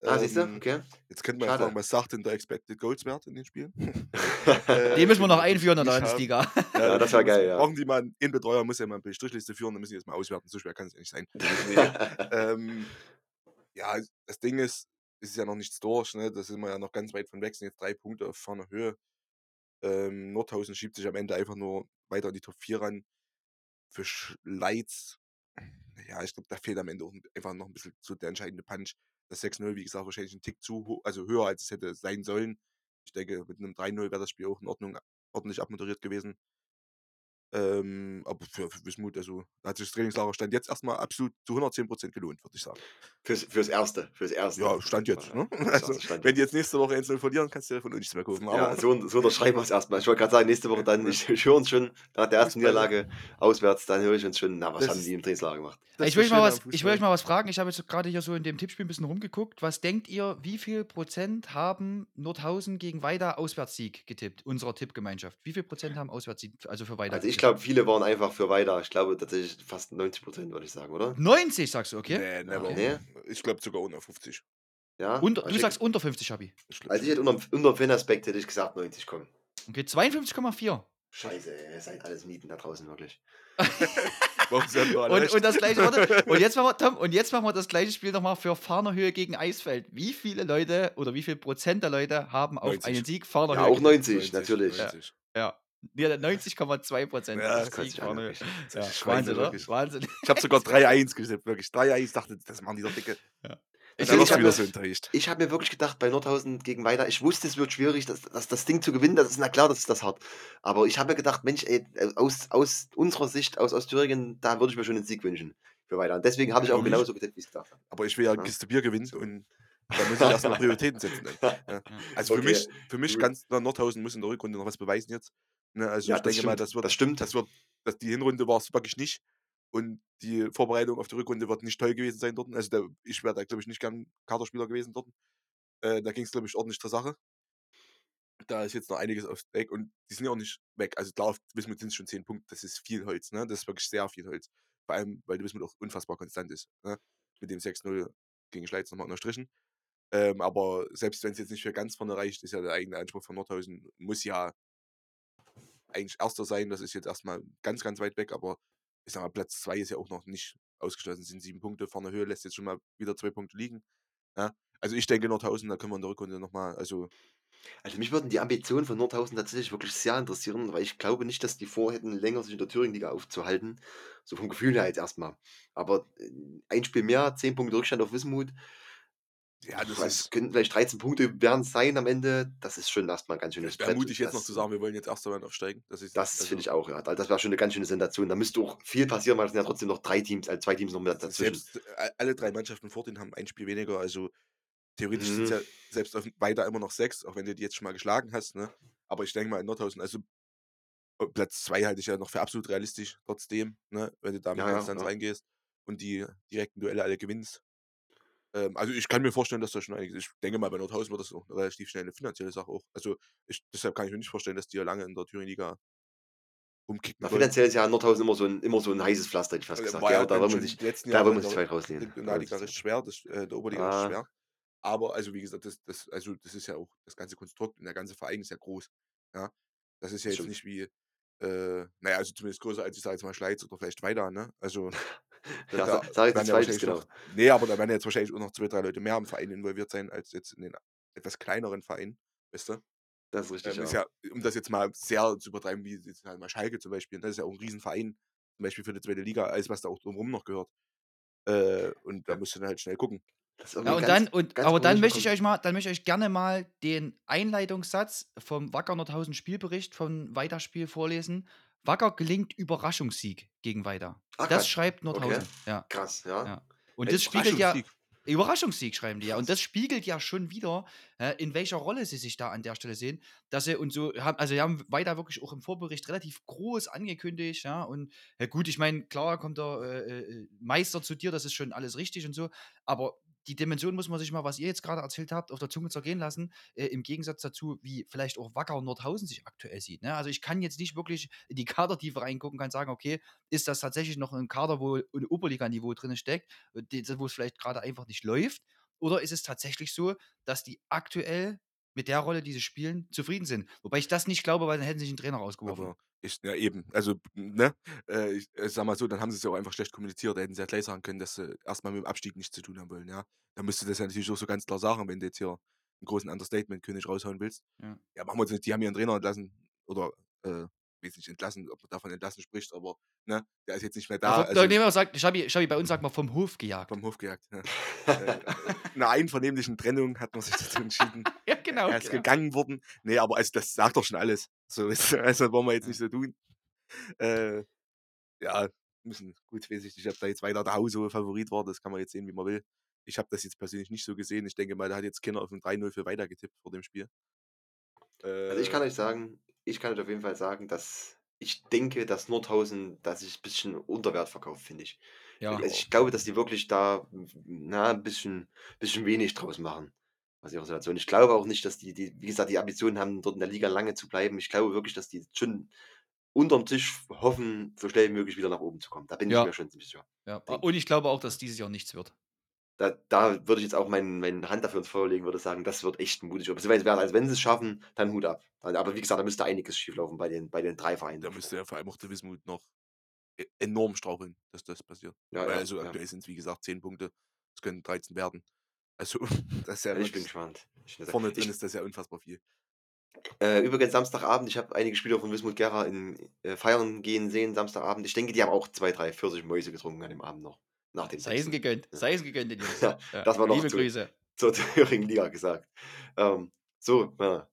Ah, siehst du? Ähm, Okay. Jetzt könnte man ja Schade. fragen, was sagt denn der Expected Goals Wert in den Spielen? Den müssen wir noch einführen in der Ich hab- Landesliga. Ja, das wär geil, ja. Brauchen die mal einen Innenbetreuer, muss ja mal eine Strichliste führen, dann müssen die das mal auswerten. So schwer kann es ja nicht sein. ähm, ja, das Ding ist, es ist ja noch nichts durch, ne? Da sind wir ja noch ganz weit von weg, sind jetzt drei Punkte auf vorne Höhe. Ähm, Nordhausen schiebt sich am Ende einfach nur weiter in die Top 4 ran. Für Schleiz, ja, ich glaube, da fehlt am Ende auch einfach noch ein bisschen so der entscheidende Punch. Das 6-0, wie gesagt, wahrscheinlich ein Tick zu also höher als es hätte sein sollen. Ich denke, mit einem 3-0 wäre das Spiel auch in Ordnung, ordentlich abmoderiert gewesen. Ähm, aber für, für Wismut, also hat sich das Trainingslager Stand jetzt erstmal absolut zu 110% gelohnt, würde ich sagen. Fürs, fürs Erste. Fürs Erste. Ja, Stand jetzt. Ne? Also, Stand wenn die jetzt. nächste Woche 1 verlieren, kannst du ja von uns nichts mehr kaufen. Ja, Aber so, so unterschreiben wir es erstmal. Ich wollte gerade sagen, nächste Woche dann, ich, ich höre uns schon nach der ersten Niederlage auswärts, dann höre ich uns schon, na, was Das haben die im Trainingslager gemacht? Ich will, euch mal was, ich will euch mal was fragen. Ich habe jetzt gerade hier so in dem Tippspiel ein bisschen rumgeguckt. Was denkt ihr, wie viel Prozent haben Nordhausen gegen Weida Auswärtssieg getippt? Unserer Tippgemeinschaft. Wie viel Prozent haben Auswärtssieg, also für Weida? Also ich? Glaube, viele waren einfach für weiter. Ich glaube tatsächlich fast 90 Prozent, würde ich sagen, oder? 90 sagst du, okay? Nee, never. Okay. Ich glaube sogar unter 50. Ja. Unter, Also du ich- sagst unter 50, Schabi. Ich glaub Also ich hätte unter, unter dem Fan-Aspekt hätte ich gesagt 90 kommen. Okay, 52,4. Scheiße, ey, ihr seid alles Mieten da draußen, wirklich. Und, und das gleiche, warte, und jetzt machen wir, Tom, und jetzt machen wir das gleiche Spiel nochmal für Fahnerhöhe gegen Eisfeld. Wie viele Leute oder wie viel Prozent der Leute haben auf 90. einen Sieg Fahnerhöhe Ja, auch getippt? 90, natürlich. 90. Ja. Ja, 90,2 Prozent. Ja, das sich an, Fahnerhöhe. wirklich. Ja, Wahnsinn, oder? Wahnsinn. Ich habe sogar 3-1 getippt, wirklich. 3-1 dachte, das machen die doch dicke. Ich, wirst ich du wieder habe so enttäuscht. ich hab mir wirklich gedacht, bei Nordhausen gegen Weiter, ich wusste, es wird schwierig, das, das, das Ding zu gewinnen. Das ist na klar, das ist das hart. Aber ich habe mir gedacht, Mensch, ey, äh, aus, aus unserer Sicht, aus Ostthüringen, da würde ich mir schon einen Sieg wünschen für Weiter. Und deswegen habe ich auch genauso getippt, wie ich es gedacht habe. Aber ich will ja eine Ja. Kiste Bier gewinnen und da muss ich erstmal Prioritäten setzen. Ja. Also für Okay. mich, für mich ganz Nordhausen muss in der Rückrunde noch was beweisen jetzt. Ne, also Ja, ich das denke mal, stimmt. das wird, Das stimmt. das wird, das, die Hinrunde war es wirklich nicht. Und die Vorbereitung auf die Rückrunde wird nicht toll gewesen sein dort. Also da, ich wäre da, glaube ich, nicht gern Kaderspieler gewesen dort. Äh, da ging es, glaube ich, ordentlich zur Sache. Da ist jetzt noch einiges aufs Weg und die sind ja auch nicht weg. Also klar, auf Wismut sind es schon 10 Punkte, das ist viel Holz, ne? Das ist wirklich sehr viel Holz. Vor allem, weil die Wismut auch unfassbar konstant ist. Ne? Mit dem 6-0 gegen Schleiz nochmal unterstrichen. Ähm, aber selbst wenn es jetzt nicht für ganz vorne reicht, ist ja der eigene Anspruch von Nordhausen, muss ja eigentlich Erster sein. Das ist jetzt erstmal ganz, ganz weit weg, aber ich sag mal, Platz 2 ist ja auch noch nicht ausgeschlossen. Es sind sieben Punkte. Vorne Höhe lässt jetzt schon mal wieder zwei Punkte liegen. Ja? Also ich denke Nordhausen, da können wir in der Rückrunde nochmal, also Also mich würden die Ambitionen von Nordhausen tatsächlich wirklich sehr interessieren, weil ich glaube nicht, dass die vorhätten, länger sich in der Thüringen-Liga aufzuhalten. So vom Gefühl her jetzt erstmal. Aber äh, ein Spiel mehr, 10 Punkte Rückstand auf Wismut. Ja, das Puh, ist, könnten vielleicht 13 Punkte werden sein am Ende. Das ist schon erstmal ein ganz schönes Brett. mutig jetzt noch zu sagen, wir wollen jetzt Erster werden aufsteigen. Das, ist, Das also, finde ich auch, ja. Also Das wäre schon eine ganz schöne Sensation. Da müsste auch viel passieren, weil es sind ja trotzdem noch drei Teams, also zwei Teams noch mit dazwischen. Selbst äh, alle drei Mannschaften vor denen haben ein Spiel weniger, also theoretisch sind es Mhm. ja selbst auf, weiter immer noch sechs, auch wenn du die jetzt schon mal geschlagen hast. Ne? Aber ich denke mal in Nordhausen, also äh, Platz zwei halte ich ja noch für absolut realistisch trotzdem, ne? wenn du da mit ja, Konstanz ja. reingehst und die direkten Duelle alle gewinnst. Ähm, also ich kann mir vorstellen, dass da schon einiges. Ich denke mal, bei Nordhausen wird das auch eine relativ schnell eine finanzielle Sache auch. Also ich, deshalb kann ich mir nicht vorstellen, dass die ja lange in der Thüringen-Liga rumkicken Na, finanziell ist ja Nordhausen immer so ein, immer so ein heißes Pflaster, hätte ich fast Äh, gesagt. Ja, ja da wollen wir sich, da wollen wir sich weit rauslehnen. in der Liga recht schwer, das, äh, der Oberliga Ah. ist schwer. Aber, also wie gesagt, das, das, also das ist ja auch, das ganze Konstrukt und der ganze Verein ist ja groß. Ja. Das ist ja jetzt stimmt. nicht wie, äh, naja, also zumindest größer als ich sage jetzt mal Schleiz oder vielleicht weiter, ne? Also. Ja, da sag- werden nichts ja wahrscheinlich genau. noch, nee, aber da werden jetzt wahrscheinlich auch noch zwei, drei Leute mehr im Verein involviert sein, als jetzt in den etwas kleineren Verein, weißt du? Das ist richtig, Ähm, ist ja. um das jetzt mal sehr zu übertreiben, wie jetzt halt mal Schalke zum Beispiel, das ist ja auch ein Riesenverein, zum Beispiel für die zweite Liga, alles was da auch drumherum noch gehört. Äh, und da musst du dann halt schnell gucken. Das Ja, und ganz- dann, und, aber dann möchte ich euch mal, dann möchte ich euch gerne mal den Einleitungssatz vom Wacker Nordhausen Spielbericht von Weiterspiel vorlesen. Wacker gelingt Überraschungssieg gegen Weiter. Ah, das krass. schreibt Nordhausen. Ja, Krass, ja. ja. Und das spiegelt ja. Überraschungssieg. Schreiben die ja. Und das spiegelt ja schon wieder, äh, in welcher Rolle sie sich da an der Stelle sehen. Dass sie und so haben, also sie haben weiter wirklich auch im Vorbericht relativ groß angekündigt, ja. Und ja, gut, ich meine, klar kommt der äh, äh, Meister zu dir, das ist schon alles richtig und so, aber die Dimension muss man sich mal, was ihr jetzt gerade erzählt habt, auf der Zunge zergehen lassen, äh, im Gegensatz dazu, wie vielleicht auch Wacker Nordhausen sich aktuell sieht. Ne? Also ich kann jetzt nicht wirklich in die Kadertiefe reingucken, kann sagen, okay, ist das tatsächlich noch ein Kader, wo ein Oberliganiveau drin steckt, äh, wo es vielleicht gerade einfach nicht läuft? Oder ist es tatsächlich so, dass die aktuell mit der Rolle, die sie spielen, zufrieden sind? Wobei ich das nicht glaube, weil dann hätten sie sich einen Trainer rausgeworfen. Aber ich, ja eben, also, ne, äh, ich, ich sag mal so, dann haben sie es ja auch einfach schlecht kommuniziert. Da hätten sie ja gleich sagen können, dass sie erstmal mit dem Abstieg nichts zu tun haben wollen, ja. Dann müsste das ja natürlich auch so ganz klar sagen, wenn du jetzt hier einen großen Understatement-König raushauen willst. Ja. Ja, machen wir uns nicht, die haben ihren Trainer entlassen oder, äh, weiß nicht, entlassen, ob man davon entlassen spricht, aber, ne, der ist jetzt nicht mehr da. vom, also, nee, man sagt, Schabi, Schabi, bei uns sagt man vom Hof gejagt. vom Hof gejagt. Ja. äh, in einer einvernehmlichen Trennung hat man sich dazu entschieden. Ja, genau. er ist genau. gegangen worden. Nee, aber also, das sagt doch schon alles. So, also wollen wir jetzt nicht so tun. Äh, ja, müssen, gut, weiß ich nicht, ob da jetzt weiter der Hause Favorit war, das kann man jetzt sehen, wie man will. Ich habe das jetzt persönlich nicht so gesehen. Ich denke mal, da hat jetzt keiner auf ein 3-0 für weiter getippt vor dem Spiel. Also ich kann Äh, euch sagen, ich kann euch auf jeden Fall sagen, dass ich denke, dass Nordhausen, dass sich ein bisschen unter Wert verkauft, finde ich. Ja. Also ich glaube, dass die wirklich da na, ein bisschen, bisschen wenig draus machen. Was ihre Situation. Ich glaube auch nicht, dass die, die, wie gesagt, die Ambitionen haben, dort in der Liga lange zu bleiben. Ich glaube wirklich, dass die schon unterm Tisch hoffen, so schnell wie möglich wieder nach oben zu kommen. Da bin Ja. ich mir schon ziemlich sicher. Ja. Und ich glaube auch, dass dieses Jahr nichts wird. Da, da würde ich jetzt auch mein, meine Hand dafür ins Feuer legen, würde sagen, das wird echt mutig. Also wenn sie es schaffen, dann Hut ab. Aber wie gesagt, da müsste einiges schieflaufen bei den, bei den drei Vereinen. da müsste ja vor allem auch der Wismut noch e- enorm straucheln, dass das passiert. Ja, Weil ja, also aktuell sind es, wie gesagt, 10 Punkte. Es können 13 werden. Also, das ist ja ich bin wirklich, gespannt. Ich, vorne drin ich, ist das ja unfassbar viel. äh, übrigens Samstagabend, ich habe einige Spieler von Wismut Gera in äh, Feiern gehen sehen, Samstagabend. Ich denke, die haben auch zwei, drei Pfirsich Mäuse getrunken an dem Abend noch. Nach dem Sei es Sechsten. gegönnt. Ja. Sei es gegönnt, den Jungs. Ja, das war noch Liebe zu- Grüße. zur Thüringen Liga gesagt. Ähm, so, ja.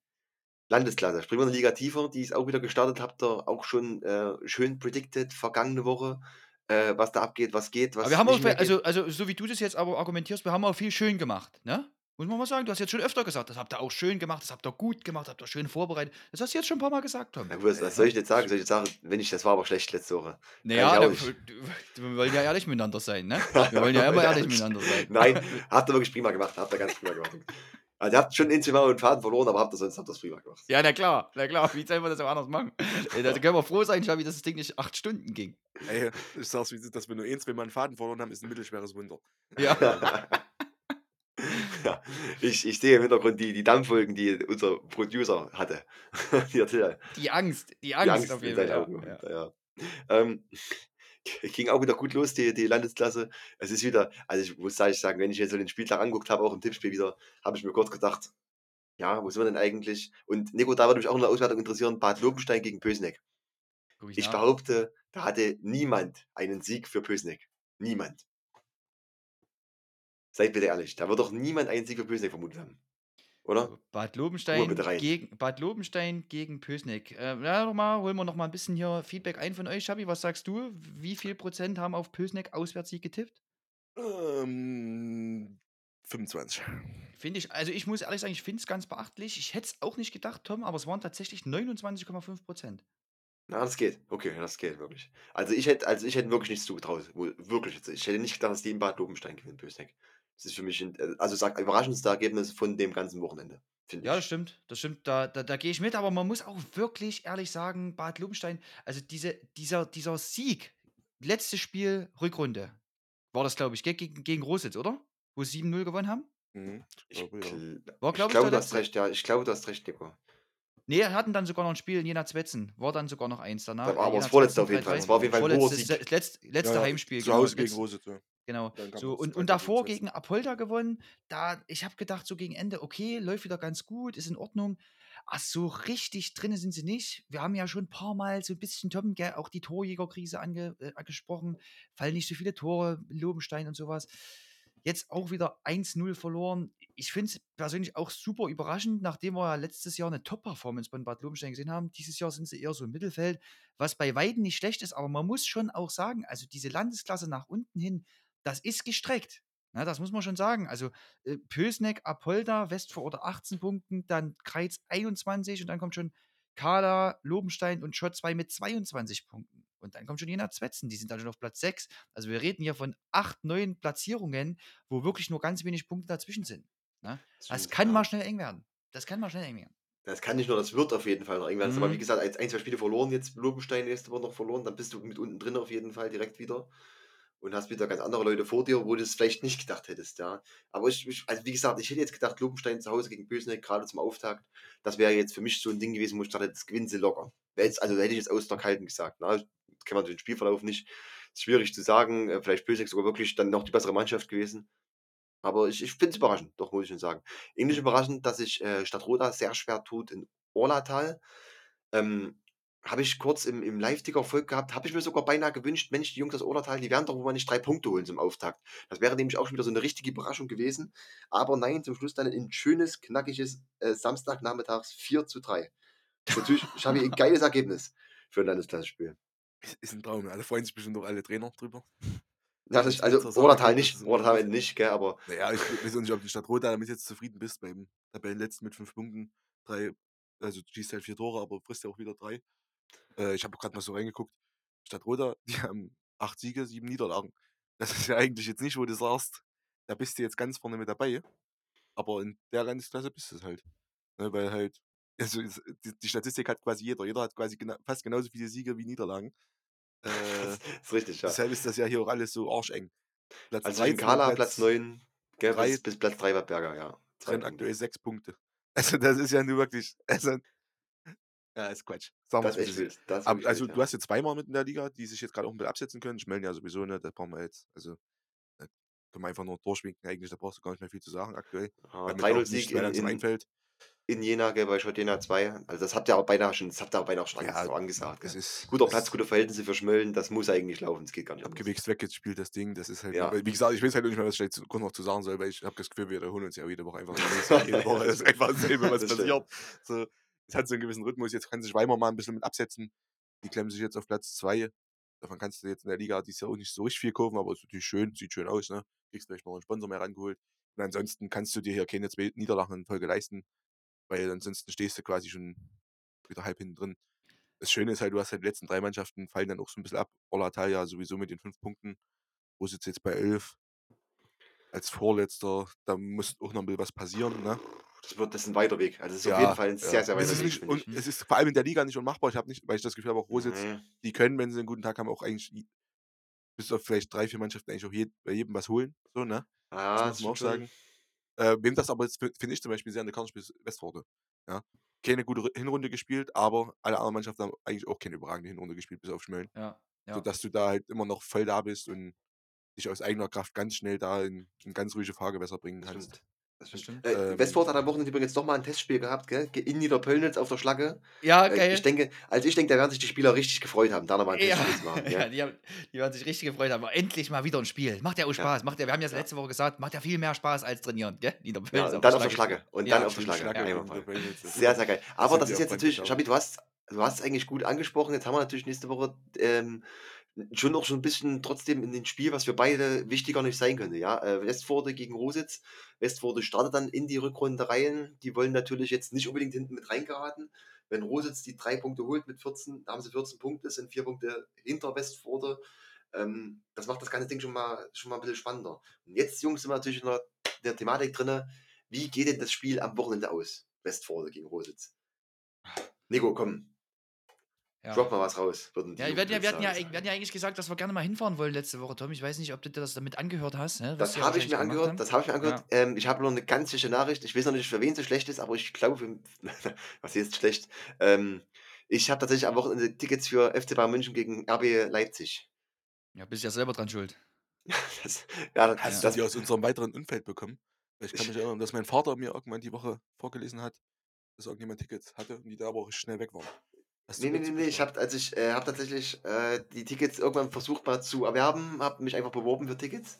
Landesklasse. Springen wir eine Liga tiefer, die ist auch wieder gestartet. Habt ihr auch schon äh, schön predicted vergangene Woche, äh, was da abgeht, was geht, was Aber wir haben auch, also, also, so wie du das jetzt aber argumentierst, wir haben auch viel schön gemacht, ne? Muss man mal sagen, du hast jetzt schon öfter gesagt, das habt ihr auch schön gemacht, das habt ihr gut gemacht, habt ihr schön vorbereitet. Das hast du jetzt schon ein paar Mal gesagt, Tom. Na gut, was, was soll ich jetzt sagen? Soll ich jetzt sagen, wenn ich, das war aber schlecht letzte Woche. Naja, da, wir wollen ja ehrlich miteinander sein, ne? Wir wollen ja immer ehrlich ich- miteinander sein. Nein, habt ihr wirklich prima gemacht, habt ihr ganz prima gemacht. Also ihr habt schon in Mal und Faden verloren, aber habt ihr sonst habt ihr das prima gemacht. Ja, na klar, na klar, wie sollen wir das auch anders machen? Da können wir froh sein, Schabi, dass das Ding nicht acht Stunden ging. Ey, ich sag's, wie dass wir nur eins, wenn wir einen Faden verloren haben, ist ein mittelschweres Wunder. Ja. Ja, ich, ich sehe im Hintergrund die, die Dampfwolken, die unser Producer hatte. Die Attila. Die Angst, die Angst Angst auf jeden Fall. Ja. Ähm, ging auch wieder gut los, die, die Landesklasse. Es ist wieder, also ich muss ehrlich sagen, wenn ich jetzt so den Spieltag angeguckt habe, auch im Tippspiel wieder, habe ich mir kurz gedacht, ja, wo sind wir denn eigentlich? Und Nico, da würde mich auch in der Auswertung interessieren, Bad Lobenstein gegen Pösneck. Ich Ich behaupte, da hatte niemand einen Sieg für Pösneck. Niemand. Seid bitte ehrlich, da wird doch niemand einen Sieg für Pösneck vermutet haben. Oder? Bad Ruhe Lobenstein, gegen, Bad Lobenstein gegen Pösneck. Äh, ja, noch mal, holen wir noch mal ein bisschen hier Feedback ein von euch, Schabi. Was sagst du? Wie viel Prozent haben auf Pösneck Auswärtssieg getippt? Ähm, 25. Finde ich, also ich muss ehrlich sagen, ich finde es ganz beachtlich. Ich hätte es auch nicht gedacht, Tom, aber es waren tatsächlich 29,5 Prozent. Na, das geht. Okay, das geht wirklich. Also ich hätte, also ich hätte wirklich nichts zugetraut. Wirklich jetzt. Ich hätte nicht gedacht, dass die in Bad Lobenstein gewinnen, Pösneck. Das ist für mich, ein, äh, also sag, überraschendste Ergebnis von dem ganzen Wochenende. Ja, das stimmt. Das stimmt. Da, da, da gehe ich mit, aber man muss auch wirklich ehrlich sagen, Bad Lobenstein, also diese, dieser, dieser Sieg, letztes Spiel, Rückrunde, war das, glaube ich, ge- gegen, gegen Rositz, oder? Wo sie 7-0 gewonnen haben? Mhm, ich glaube, ja. War, ich ich, glaube, du hast recht, ja. Ich glaube, du hast recht, Nico. Nee, wir hatten dann sogar noch ein Spiel in Jena Zwetzen. War dann sogar noch eins danach. Da war aber das vorletzte auf jeden Fall. 3-3. Das war auf jeden Fall das letzt, letzte Ja, Heimspiel. Zu genau, Hause gegen Rositz, ja. Genau. So, und, 3-3 und davor gegen Apolda gewonnen. Da, ich habe gedacht, so gegen Ende, okay, läuft wieder ganz gut, ist in Ordnung. Ach, so richtig drin sind sie nicht. Wir haben ja schon ein paar Mal so ein bisschen Tom, auch die Torjägerkrise ange, äh, angesprochen. Fallen nicht so viele Tore, Lobenstein und sowas. Jetzt auch wieder 1-0 verloren. Ich finde es persönlich auch super überraschend, nachdem wir ja letztes Jahr eine Top-Performance von Bad Lobenstein gesehen haben. Dieses Jahr sind sie eher so im Mittelfeld, was bei Weitem nicht schlecht ist, aber man muss schon auch sagen, also diese Landesklasse nach unten hin, das ist gestreckt. Na, das muss man schon sagen. Also äh, Pösneck, Apolda, Westvororte 18 Punkten, dann Kreiz 21 und dann kommt schon Kala, Lobenstein und Schott 2 mit 22 Punkten. Und dann kommt schon Jena Zwetzen, die sind dann schon auf Platz 6. Also wir reden hier von 8, 9 Platzierungen, wo wirklich nur ganz wenig Punkte dazwischen sind. Ne? Das stimmt, kann ja. mal schnell eng werden. Das kann mal schnell eng werden. Das kann nicht nur, das wird auf jeden Fall noch irgendwann. Aber wie Mhm. gesagt, ein, ein, zwei Spiele verloren, jetzt Lobenstein nächste Woche noch verloren, dann bist du mit unten drin auf jeden Fall direkt wieder. Und hast wieder ganz andere Leute vor dir, wo du es vielleicht nicht gedacht hättest, ja. Aber ich, ich also wie gesagt, ich hätte jetzt gedacht, Lobenstein zu Hause gegen Bösneck, gerade zum Auftakt, das wäre jetzt für mich so ein Ding gewesen, wo ich dachte, das gewinnen sie locker. Jetzt, also hätte ich jetzt aus der Kalten gesagt. Na, kennt man den Spielverlauf nicht. Schwierig zu sagen. äh, Vielleicht Bösneck sogar wirklich dann noch die bessere Mannschaft gewesen. Aber ich, ich finde es überraschend, doch muss ich schon sagen. Ähnlich überraschend, dass sich äh, Stadtroda sehr schwer tut in Orlatal. Ähm, habe ich kurz im, im Live-Ticker Erfolg gehabt, habe ich mir sogar beinahe gewünscht, Mensch, die Jungs aus Orlatal, die werden doch wohl mal nicht drei Punkte holen zum Auftakt. Das wäre nämlich auch schon wieder so eine richtige Überraschung gewesen. Aber nein, zum Schluss dann ein schönes, knackiges äh, Samstagnachmittags 4 zu 3. Das ist natürlich, ich habe ein geiles Ergebnis für ein Landesklassenspiel. Ist, ist ein Traum. Alle freuen sich bestimmt doch alle Trainer drüber. Das ist, also das nicht, Orlatal gut. nicht, gell, aber Naja, ich weiß auch nicht, ob die Stadt Rot damit jetzt zufrieden bist beim Tabellenletzten mit fünf Punkten. Drei, also du schießt halt vier Tore, aber frisst ja auch wieder drei. Äh, ich habe gerade mal so reingeguckt. Stadt Roda, die haben acht Siege, sieben Niederlagen. Das ist ja eigentlich jetzt nicht, wo du sagst, da bist du jetzt ganz vorne mit dabei. Aber in der Landesklasse bist du es halt. Ne, weil halt, also die, die Statistik hat quasi jeder. Jeder hat quasi gena fast genauso viele Siege wie Niederlagen. Äh, das ist richtig, ja. deshalb ist das ja hier auch alles so arscheng. Platz Also zwischen 13 und Kala Platz 9, gell, drei- bis, Platz 3 war Berger, ja. Punkte. aktuell sechs Punkte. Also das ist ja nur wirklich, also, ja, ist Quatsch. Sagen Das ist echt. Das Aber, also wild, du ja. hast jetzt zweimal mit in der Liga, die sich jetzt gerade auch ein bisschen absetzen können. Ich meine ja sowieso nicht, da brauchen wir jetzt, also da können wir einfach nur durchwinken eigentlich, da brauchst du gar nicht mehr viel zu sagen aktuell. Auch 3-0 nichts Sieg in, in, einfällt. In Jena, gell, bei Schott Jena 2. Also das habt ihr auch beinahe schon, das habt ihr auch beinahe schon Ja, anges- angesagt. Das Gell. ist Guter Platz, gute Verhältnisse für Schmölln, das muss eigentlich laufen, das geht gar nicht abgewichst weggespielt, das Ding. Das ist halt, Ja. wie gesagt, ich weiß halt nicht mehr, was ich jetzt Grund noch zu sagen soll, weil ich habe das Gefühl, wir wiederholen uns ja jede Woche einfach. jede Woche ist einfach dasselbe, was Das passiert. So, es hat so einen gewissen Rhythmus. Jetzt kann sich Weimar mal ein bisschen mit absetzen. Die klemmen sich jetzt auf Platz 2. Davon kannst du jetzt in der Liga dieses Jahr auch nicht so richtig viel kaufen, aber es ist natürlich schön, sieht schön aus. Ne? Kriegst vielleicht noch einen Sponsor mehr rangeholt. Und ansonsten kannst du dir hier keine zwei Niederlagen in Folge leisten, weil ansonsten stehst du quasi schon wieder halb hinten drin. Das Schöne ist halt, du hast halt die letzten drei Mannschaften fallen dann auch so ein bisschen ab. Orlatal ja sowieso mit den fünf Punkten. Wo sitzt jetzt bei elf? Als Vorletzter, da muss auch noch ein bisschen was passieren. Ne? Das, wird, das ist ein weiter Weg. Also das ist auf jeden Fall ein sehr, sehr Es weiter ist, Weg. nicht, und ich. es ist vor allem in der Liga nicht unmachbar. Ich habe nicht, weil ich das Gefühl habe, auch Rositz, Nee. die können, wenn sie einen guten Tag haben, auch eigentlich bis auf vielleicht drei, vier Mannschaften eigentlich auch je, bei jedem was holen. So, ne? Ah, das muss man auch stimmt schon. Äh, wem das aber jetzt fi- finde ich zum Beispiel sehr in der ist Westforde. Ja. Keine gute Ru- Hinrunde gespielt, aber alle anderen Mannschaften haben eigentlich auch keine überragende Hinrunde gespielt, bis auf Schmölln. Ja, ja. Sodass du da halt immer noch voll da bist und dich aus eigener Kraft ganz schnell da in, in ganz ruhige Fahrgewässer bringen kannst. stimmt. Das Das stimmt. Äh, Ähm, Westford hat am Wochenende übrigens noch mal ein Testspiel gehabt, gell? Ge- In Niederpöllnitz auf der Schlagge. Ja, Äh, geil. ich denke, also ich denke, da werden sich die Spieler richtig gefreut haben, da nochmal ein Ja, Testspiel zu machen. ja Ja. die, haben, die werden sich richtig gefreut haben. Aber endlich mal wieder ein Spiel. Macht ja auch Spaß. Macht ja, wir haben ja Ja. letzte Woche gesagt, macht ja viel mehr Spaß als trainieren. Gell? Niederpölz Ja, und dann auf der Schlagge. Schlagge. Und Ja, dann auf der Ja. Niederpöllnitz, das Sehr, sehr geil. Aber das die ist jetzt natürlich. Schabi, du hast, du hast es eigentlich gut angesprochen. Jetzt haben wir natürlich nächste Woche ähm, schon noch schon ein bisschen trotzdem in den Spiel, was für beide wichtiger nicht sein könnte. Ja? Äh, Westforde gegen Rositz. Westforde startet dann in die Rückrunde rein. Die wollen natürlich jetzt nicht unbedingt hinten mit reingeraten. Wenn Rositz die drei Punkte holt mit 14, da haben sie 14 Punkte, sind vier Punkte hinter Westforde. Ähm, das macht das ganze Ding schon mal, schon mal ein bisschen spannender. Und jetzt, Jungs, sind wir natürlich in der, der Thematik drin. Wie geht denn das Spiel am Wochenende aus? Westforde gegen Rositz. Nico, komm, Ja. drop mal was raus. Würden die Ja, wir hatten ja, wir, hatten ja, wir hatten ja eigentlich gesagt, dass wir gerne mal hinfahren wollen letzte Woche, Tom. Ich weiß nicht, ob du dir das damit angehört hast. Ne? was Das habe ich mir wahrscheinlich gemacht angehört. Das habe ich mir angehört. Ähm, ich habe noch eine ganz schlechte Nachricht. Ich weiß noch nicht, für wen so schlecht ist, aber ich glaube, für, was ist schlecht? Ähm, ich habe tatsächlich am Wochenende Tickets für FC Bayern München gegen RB Leipzig. Ja, bist ja selber dran schuld. Das, ja, das, Hast das, du die aus unserem weiteren Umfeld bekommen? Ich kann Ich- mich erinnern, dass mein Vater mir irgendwann die Woche vorgelesen hat, dass irgendjemand Tickets hatte und die da aber auch schnell weg waren. Hast Nee, nee, nee, nee, ich habe also ich, äh, hab tatsächlich äh, die Tickets irgendwann versucht mal zu erwerben, habe mich einfach beworben für Tickets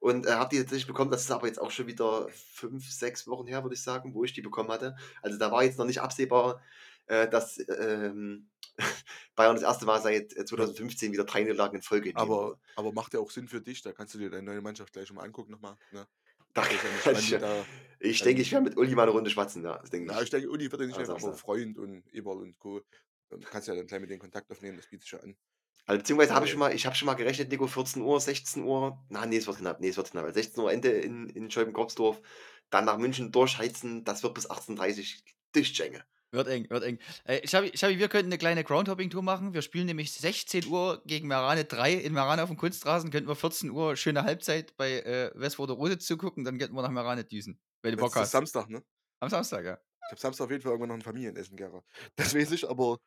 und äh, habe die tatsächlich bekommen. Das ist aber jetzt auch schon wieder fünf, sechs Wochen her, würde ich sagen, wo ich die bekommen hatte. Also da war jetzt noch nicht absehbar, äh, dass ähm, Bayern das erste Mal seit äh, 2015 wieder drei Niederlagen in Folge Aber, aber macht ja auch Sinn für dich, da kannst du dir deine neue Mannschaft gleich mal angucken nochmal. Ne? Da, ja ich da, ich denke, ich werde mit Uli mal eine Runde schwatzen, ja. Das denke ich. ich denke, Uni wird ja nicht aber Samstag. Freund und Eberl und Co. Dann kannst du ja dann gleich mit denen Kontakt aufnehmen, das bietet sich ja an. Also, beziehungsweise habe ich Äh, schon mal, ich habe schon mal gerechnet, Nico, 14 Uhr, 16 Uhr, na, nee, es wird knapp, nee, es wird knapp, weil 16 Uhr Ende in, in Scheiben-Kopsdorf, dann nach München durchheizen, das wird bis 18.30 Uhr Dichtschenge. Wird eng, wird eng. Äh, Xavi, Xavi, wir könnten eine kleine Groundhopping-Tour machen. Wir spielen nämlich 16 Uhr gegen Merane 3 in Merane auf dem Kunstrasen. Könnten wir 14 Uhr schöne Halbzeit bei äh, Westforde Rose zugucken, dann könnten wir nach Merane düsen. Wenn du Bock hast. Samstag, ne? Am Samstag, ja. Ich habe Samstag auf jeden Fall irgendwann noch ein Familienessen, Gera. Das weiß ich, aber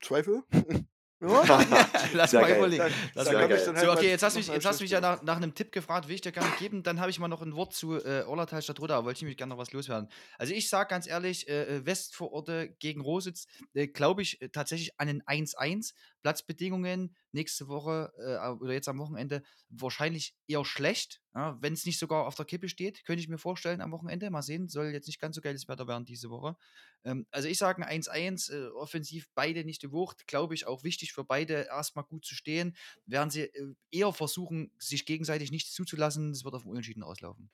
Zweifel? ja? Lass Sehr mal geil. überlegen. Lass mal geil. So, okay, jetzt hast du mich, jetzt hast du mich ja nach, nach einem Tipp gefragt, will ich dir gerne geben. Dann habe ich mal noch ein Wort zu äh, Orlatal statt Roda, wollte ich nämlich gerne noch was loswerden. Also ich sage ganz ehrlich, äh, äh, Westvororte gegen Rositz, äh, glaube ich äh, tatsächlich an ein 1-1. Platzbedingungen nächste Woche äh, oder jetzt am Wochenende wahrscheinlich eher schlecht. Ja, Wenn es nicht sogar auf der Kippe steht, könnte ich mir vorstellen am Wochenende. Mal sehen, soll jetzt nicht ganz so geiles Wetter werden diese Woche. Ähm, also ich sage ein 1-1, äh, offensiv beide nicht die Wucht, glaube ich auch wichtig für beide erstmal gut zu stehen. Werden sie äh, eher versuchen, sich gegenseitig nichts zuzulassen, es wird auf Unentschieden auslaufen.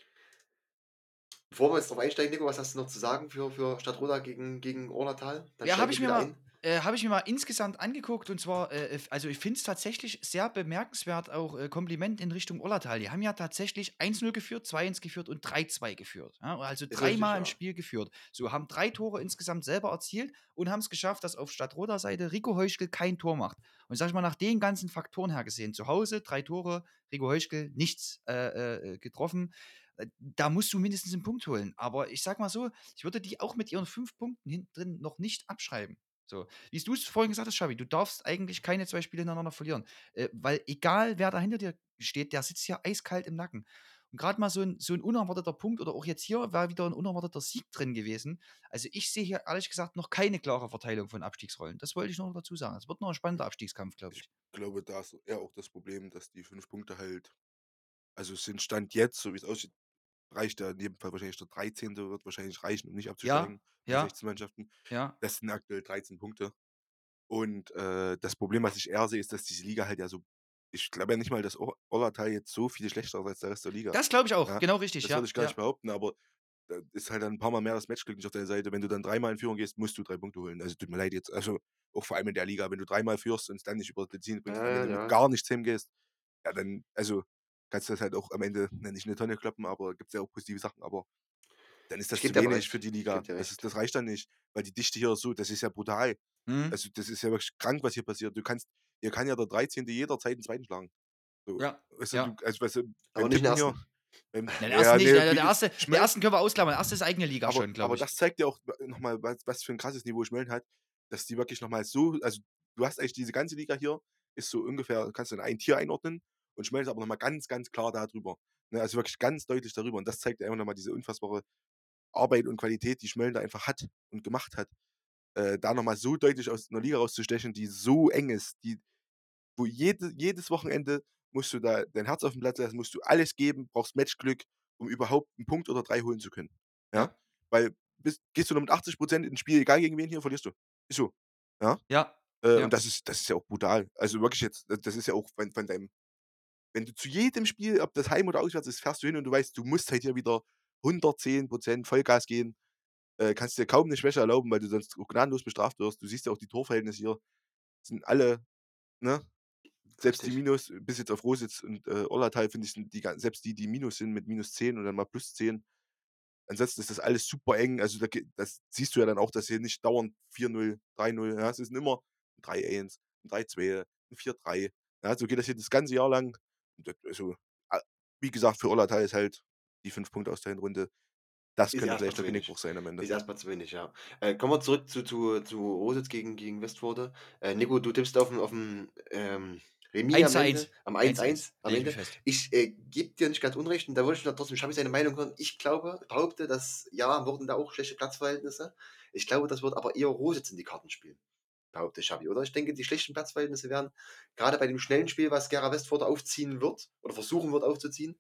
Bevor wir jetzt drauf einsteigen, Nico, was hast du noch zu sagen für, für Stadtroda gegen, gegen Orlatal? Dann Ja, habe ich mir mal, ein. Äh, habe ich mir mal insgesamt angeguckt und zwar, äh, also ich finde es tatsächlich sehr bemerkenswert, auch äh, Kompliment in Richtung Ollertal. Die haben ja tatsächlich 1-0 geführt, 2-1 geführt und 3-2 geführt. Ja? Also dreimal im. Spiel geführt. So, haben drei Tore insgesamt selber erzielt und haben es geschafft, dass auf Stadtroder Seite Rico Heuschkel kein Tor macht. Und sag ich mal, nach den ganzen Faktoren her gesehen, zu Hause drei Tore, Rico Heuschkel nichts äh, äh, getroffen. Äh, Da musst du mindestens einen Punkt holen. Aber ich sag mal so, ich würde die auch mit ihren fünf Punkten hinten drin noch nicht abschreiben. So, wie du es vorhin gesagt hast, Xavi, du darfst eigentlich keine zwei Spiele hintereinander verlieren. Äh, weil egal, wer da hinter dir steht, der sitzt ja eiskalt im Nacken. Und gerade mal so ein, so ein unerwarteter Punkt oder auch jetzt hier war wieder ein unerwarteter Sieg drin gewesen. Also ich sehe hier ehrlich gesagt noch keine klare Verteilung von Abstiegsrollen. Das wollte ich noch dazu sagen. Es wird noch ein spannender Abstiegskampf, glaube ich. Ich glaube, da ist eher auch das Problem, dass die fünf Punkte halt, also es sind Stand jetzt, so wie es aussieht, reicht ja in jedem Fall wahrscheinlich der 13. wird wahrscheinlich reichen, um nicht abzusteigen. bei ja. 16 Mannschaften. Ja, Das sind aktuell 13 Punkte. Und äh, das Problem, was ich eher sehe, ist, dass diese Liga halt ja so. Ich glaube ja nicht mal, dass Or- Orlatal jetzt so viel schlechter ist als der Rest der Liga. das glaube ich auch. Ja, Genau richtig. das ja, würde ich gar ja. nicht behaupten, aber da ist halt dann ein paar Mal mehr das Matchglück nicht auf deiner Seite. Wenn du dann dreimal in Führung gehst, musst du drei Punkte holen. Also tut mir leid jetzt. Also auch vor allem in der Liga, wenn du dreimal führst und es dann nicht über die Ziele bringst, Ja, ja. mit gar nichts hingehst, ja dann, also kannst du das halt auch am Ende na, nicht in eine Tonne kloppen, aber gibt es ja auch positive Sachen, aber dann ist das zu aber wenig für die Liga. Das, ist, das reicht dann nicht, weil die Dichte hier so, das ist ja brutal. Mhm. Also das ist ja wirklich krank, was hier passiert. Du kannst, hier kann ja der 13. jederzeit einen zweiten schlagen. So, Ja, du, ja. du, also, weißt du, Aber nicht den hier. Ähm, der ja, nee, der, der, erste, der Schmelz- ersten können wir ausklammern. Der erste ist eigene Liga aber, schon, glaube aber ich. das zeigt dir auch nochmal, was, was für ein krasses Niveau Schmeln hat, dass die wirklich nochmal so, also du hast eigentlich diese ganze Liga hier, ist so ungefähr, kannst du in ein Tier einordnen und Schmelz aber nochmal ganz, ganz klar darüber. Ne, also wirklich ganz deutlich darüber. Und das zeigt einfach nochmal diese unfassbare Arbeit und Qualität, die Schmeln da einfach hat und gemacht hat. Äh, da nochmal so deutlich aus einer Liga rauszustechen, die so eng ist, die, wo jede, jedes Wochenende musst du da dein Herz auf den Platz lassen, musst du alles geben, brauchst Matchglück, um überhaupt einen Punkt oder drei holen zu können. Ja? Ja. Weil bist, gehst du nur mit 80% ins Spiel, egal gegen wen hier, verlierst du. Ist so. ja, Äh, Ja. Und das ist, das ist ja auch brutal. Also wirklich jetzt, das- das ist ja auch von, von deinem, wenn du zu jedem Spiel, ob das Heim oder Auswärts ist, fährst du hin und du weißt, du musst halt hier wieder 110% Vollgas gehen, äh, kannst dir kaum eine Schwäche erlauben, weil du sonst gnadenlos bestraft wirst. Du siehst ja auch die Torverhältnisse hier, sind alle, ne? Selbst die Richtig. Minus, bis jetzt auf Rositz und äh, Orlatal, finde ich, die, selbst die, die Minus sind mit minus 10 und dann mal plus 10. Ansonsten ist das alles super eng. Also da, das siehst du ja dann auch, dass hier nicht dauernd 4-0, 3-0, ja, es ist immer ein 3-1, ein 3-2, ein 4-3. Ja, so geht das hier das ganze Jahr lang. Also, wie gesagt, für Orlatal ist halt die fünf Punkte aus der Hinrunde. Das Ist könnte vielleicht zu der wenig. Genickbruch sein am Ende. Ist erstmal zu wenig, ja. Äh, kommen wir zurück zu, zu, zu Rositz gegen, gegen Westforde. Äh, Nico, du tippst auf dem, auf dem ähm, Remis 1 am zu Ende. 1. Am 1 1-1 am Leg ich. Ich äh, gebe dir nicht ganz unrecht und da wollte ich noch trotzdem, ich habe seine Meinung hören. Ich glaube, behaupte, dass ja, wurden da auch schlechte Platzverhältnisse. Ich glaube, das wird aber eher Rositz in die Karten spielen. Behaupte ich, Schabi, oder? Ich denke, die schlechten Platzverhältnisse werden gerade bei dem schnellen Spiel, was Gera Westforde aufziehen wird oder versuchen wird aufzuziehen,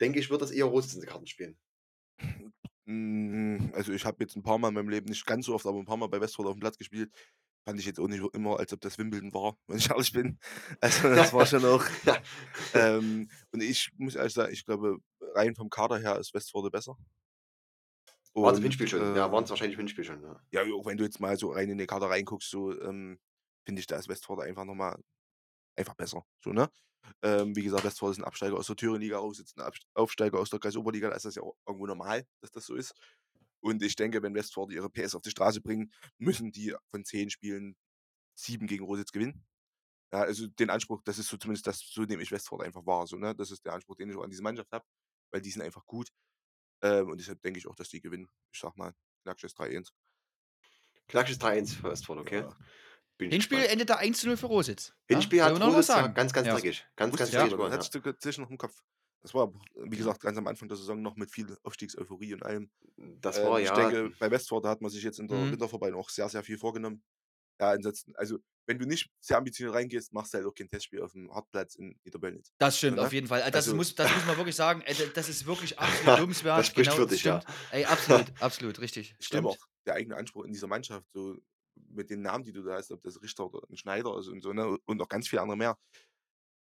denke ich, wird das eher Rositz in die Karten spielen. Mm, Also ich habe jetzt ein paar Mal in meinem Leben, nicht ganz so oft, aber ein paar Mal bei Westford auf dem Platz gespielt. Fand ich jetzt auch nicht immer, als ob das Wimbledon war, wenn ich ehrlich bin. Also das war schon auch. Ähm, und ich muss ehrlich sagen, ich glaube, rein vom Kader her ist Westforde besser. War es Hinspiel schon. ja, waren es äh, wahrscheinlich im Hinspiel schon. Ja. Ja, auch wenn du jetzt mal so rein in den Kader reinguckst, so ähm, finde ich, da ist Westforde einfach nochmal einfach besser. So, ne? Ähm, wie gesagt, Westforde ist ein Absteiger aus der Thüringen-Liga raus, jetzt ein Aufsteiger aus der Kreisoberliga, da ist das ja auch irgendwo normal, dass das so ist. Und ich denke, wenn Westforde ihre PS auf die Straße bringen, müssen die von zehn Spielen sieben gegen Rositz gewinnen. Ja, also den Anspruch, das ist so zumindest das, so nehme ich Westford einfach wahr. So, ne? Das ist der Anspruch, den ich auch an diese Mannschaft habe, weil die sind einfach gut. Ähm, und deshalb denke ich auch, dass die gewinnen. Ich sag mal, knackches 3-1. Knackes 3-1 für Westford, okay. Ja. Bin ich Hinspiel gespannt. endet da 1 zu 0 für Rositz. Hinspiel Ja? hat noch Rositz sagen? ganz, ganz Ja. dreckig. Ganz, Wusste ganz ich dreckig Ja. hattest du tatsächlich noch im Kopf. Das war, wie gesagt, ganz am Anfang der Saison noch mit viel Aufstiegseuphorie und allem. Das Ähm, war ich ja. denke, bei Westford hat man sich jetzt in der Mhm. Winterverbindung auch sehr, sehr viel vorgenommen. Ja, ansonsten, also wenn du nicht sehr ambitioniert reingehst, machst du halt auch kein Testspiel auf dem Hartplatz in Niederböllnitz. Das stimmt, So, ne? auf jeden Fall. Das, Also- muss, das muss man wirklich sagen. äh, Das ist wirklich absolut lobenswert. Das spricht genau, für dich, ja. stimmt. Ey, absolut, absolut, richtig. Ich glaube Stimmt. auch, der eigene Anspruch in dieser Mannschaft, so mit den Namen, die du da hast, ob das Richter oder ein Schneider ist und so, ne, und noch ganz viele andere mehr,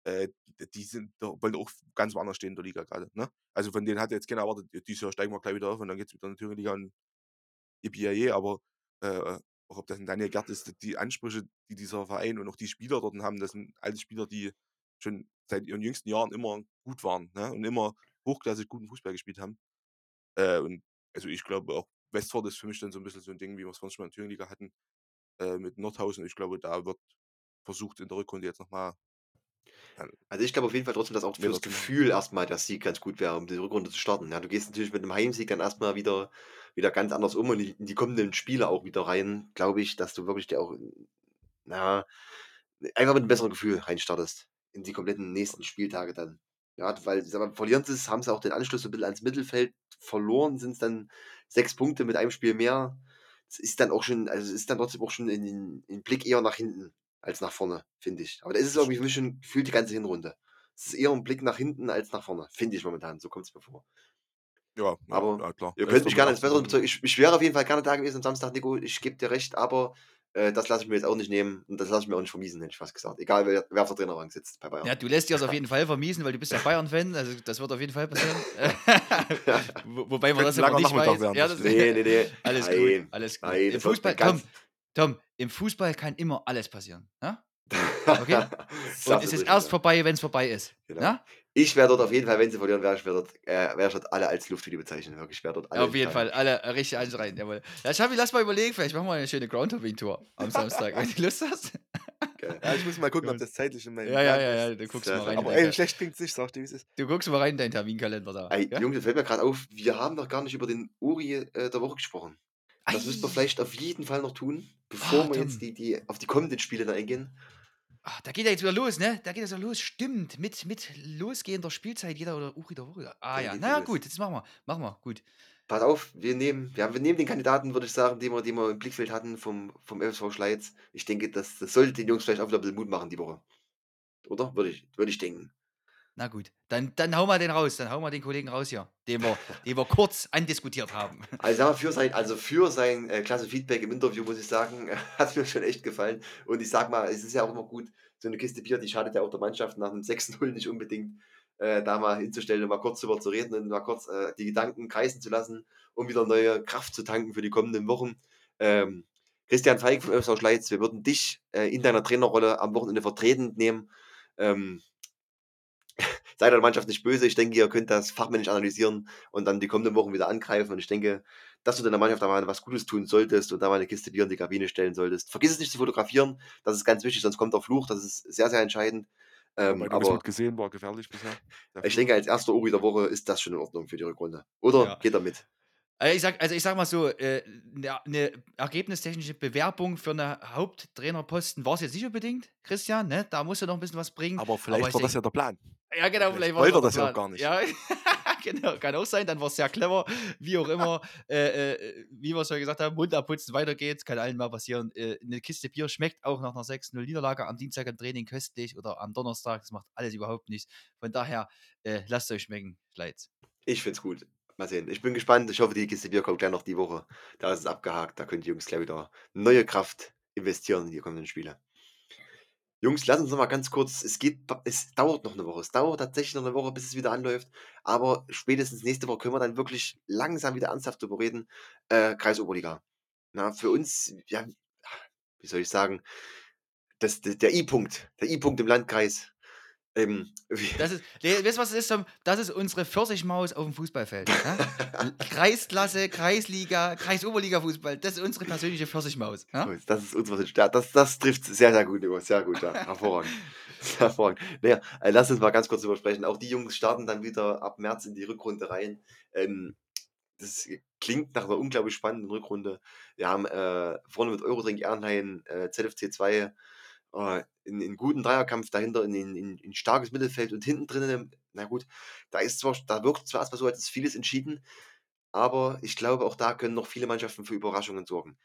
äh, die- sind, wollen auch ganz woanders stehen in der Liga gerade, ne? Also von denen hat jetzt keiner erwartet, dieses Jahr steigen wir gleich wieder auf und dann geht es wieder in die Thüringen-Liga und yippie aber äh, auch ob das ein Daniel Gerd ist, die Ansprüche, die dieser Verein und auch die Spieler dort haben, das sind alle Spieler, die schon seit ihren jüngsten Jahren immer gut waren, ne? Und immer hochklassig guten Fußball gespielt haben. Äh, und also ich glaube auch Westford ist für mich dann so ein bisschen so ein Ding, wie wir es sonst schon mal in der Thüringen-Liga hatten, äh, mit Nordhausen. Ich glaube, da wird versucht in der Rückrunde jetzt nochmal. Also ich glaube auf jeden Fall trotzdem, dass auch für das. Gefühl erstmal der Sieg ganz gut wäre, um die Rückrunde zu starten. Ja, du gehst natürlich mit einem Heimsieg dann erstmal wieder, wieder ganz anders um und in die, kommenden Spiele auch wieder rein, glaube ich, dass du wirklich dir auch, na, einfach mit einem besseren Gefühl reinstartest. In die kompletten nächsten Spieltage dann. Ja, weil, sag mal, verlieren sie es, haben sie auch den Anschluss so ein bisschen ans Mittelfeld verloren, sind es dann sechs Punkte mit einem Spiel mehr. Es ist dann auch schon, also es ist dann trotzdem auch schon in den Blick eher nach hinten als nach vorne, finde ich. Aber da ist es Das irgendwie schon gefühlt die ganze Hinrunde. Es ist eher ein Blick nach hinten als nach vorne, finde ich momentan. So kommt es mir vor. Ja, Aber ja, klar. Ihr könnt mich gerne ins Bessere bezeugen. Ich, ich wäre auf jeden Fall gerne da gewesen am Samstag, Nico. Ich gebe dir recht, aber äh, das lasse ich mir jetzt auch nicht nehmen und das lasse ich mir auch nicht vermiesen, hätte ich fast gesagt. Egal, wer, wer auf der Trainerbank sitzt bei Bayern. Ja, du lässt dir das auf jeden Fall vermiesen, weil du bist ja Bayern-Fan. Also das wird auf jeden Fall passieren. Wo, wobei man das immer nicht weiß. Ja, das, Nee, nee, nee. Alles Nein. gut, alles gut. Nein, Im das Fußball, ganz- Tom, im Fußball kann immer alles passieren. Ja? Okay. Und es ist erst ja. vorbei, wenn es vorbei ist. Genau. Ja? Ich werde dort auf jeden Fall, wenn sie verlieren, werde ich, werde dort, äh, werde ich dort alle als Luftvideo bezeichnen. Wirklich, ich werde dort alle Auf jeden. Fall, alle richtig anschreien. Jawohl. Ja, Schabi, lass mal überlegen, vielleicht machen wir eine schöne Groundhopping-Tour am Samstag, wenn du Lust hast. Ja, ich muss mal gucken, ob das zeitlich in meinem Ja, ja, ja, ja, du guckst mal rein. in Aber ey, schlecht klingt's nicht, sag dir, wie es ist. Du guckst mal rein in deinen Terminkalender da. Ey, gell? Jungs, das fällt mir gerade auf, wir haben noch gar nicht über den Uri äh, der Woche gesprochen. Das müssen wir Ei. vielleicht auf jeden Fall noch tun, bevor Ah, wir jetzt die, die, auf die kommenden Spiele dann eingehen. Ach, da geht er jetzt wieder los, ne? Da geht er so los. Stimmt. Mit, mit losgehender Spielzeit jeder oder Uri der Woche. Ah Da ja. geht Na ja, los. gut. Jetzt machen wir. Machen wir. Gut. Pass auf, wir nehmen, ja, wir nehmen den Kandidaten, würde ich sagen, den wir, den wir im Blickfeld hatten vom, vom FSV Schleiz. Ich denke, das, das sollte den Jungs vielleicht auch wieder ein bisschen Mut machen die Woche. Oder? Würde ich, würde ich denken. Na gut. Dann, dann hau mal den raus. Dann hau mal den Kollegen raus hier, den wir, den wir kurz andiskutiert haben. Also, sag mal, für sein, also für sein äh, klasse Feedback im Interview, muss ich sagen, hat mir schon echt gefallen. Und ich sag mal, es ist ja auch immer gut, so eine Kiste Bier, die schadet ja auch der Mannschaft nach einem 6-0 nicht unbedingt, äh, da mal hinzustellen und mal kurz drüber zu reden und mal kurz äh, die Gedanken kreisen zu lassen, um wieder neue Kraft zu tanken für die kommenden Wochen. Ähm, Christian Feig vom FSV Schleiz, wir würden dich äh, in deiner Trainerrolle am Wochenende vertretend nehmen. Ähm, seid der Mannschaft nicht böse. Ich denke, ihr könnt das fachmännisch analysieren und dann die kommenden Wochen wieder angreifen. Und ich denke, dass du deiner Mannschaft da mal was Gutes tun solltest und da mal eine Kiste Bier in die Kabine stellen solltest. Vergiss es nicht zu fotografieren. Das ist ganz wichtig, sonst kommt der Fluch. Das ist sehr, sehr entscheidend. Ähm, Wobei, aber gesehen, war gefährlich bisher. Ich denke, als erster Uri der Woche ist das schon in Ordnung für die Rückrunde. Oder Ja. geht er mit? Also ich sag, also ich sag mal so, äh, eine, eine ergebnistechnische Bewerbung für eine Haupttrainerposten war es jetzt nicht unbedingt, Christian, ne? Da musst du noch ein bisschen was bringen. Aber vielleicht ich war das ja der Plan. Ja, genau, vielleicht vielleicht, wollte war er das ja auch gar nicht. Ja, genau, kann auch sein, dann war es sehr clever, wie auch immer. äh, äh, wie wir es ja gesagt haben, Mund abputzen, weiter geht's, kann allen mal passieren. Äh, eine Kiste Bier schmeckt auch nach einer 6-0-Niederlage am Dienstag im Training köstlich oder am Donnerstag, das macht alles überhaupt nichts. Von daher, äh, lasst euch schmecken, Schleiz. Ich finde es gut. Mal sehen. Ich bin gespannt. Ich hoffe, die Kiste Bier kommt gleich noch die Woche. Da ist es abgehakt. Da können die Jungs gleich wieder neue Kraft investieren in die kommenden Spiele. Jungs, lass uns noch mal ganz kurz. Es geht, es dauert noch eine Woche. Es dauert tatsächlich noch eine Woche, bis es wieder anläuft. Aber spätestens nächste Woche können wir dann wirklich langsam wieder ernsthaft darüber reden. Äh, Kreisoberliga. Na, für uns, ja, wie soll ich sagen, das, der I-Punkt, der I-Punkt im Landkreis. Ähm, Das ist, weißt du, was das ist? Das ist unsere Pfirsichmaus auf dem Fußballfeld. Ne? Kreisklasse, Kreisliga, Kreisoberliga-Fußball. Das ist unsere persönliche Pfirsichmaus. Ne? Das ist unsere ja, das, das trifft sehr, sehr gut. Sehr gut, ja. Hervorragend. Hervorragend. Naja, äh, lass uns mal ganz kurz drüber sprechen. Auch die Jungs starten dann wieder ab März in die Rückrunde rein. Ähm, das klingt nach einer unglaublich spannenden Rückrunde. Wir haben äh, vorne mit Eurodrink Ehrenhain, äh, ZFC 2, äh, in, in guten Dreierkampf dahinter, in, in, in, starkes Mittelfeld und hinten drinnen, na gut, da ist zwar, da wirkt zwar erstmal so, als ist vieles entschieden, aber ich glaube, auch da können noch viele Mannschaften für Überraschungen sorgen.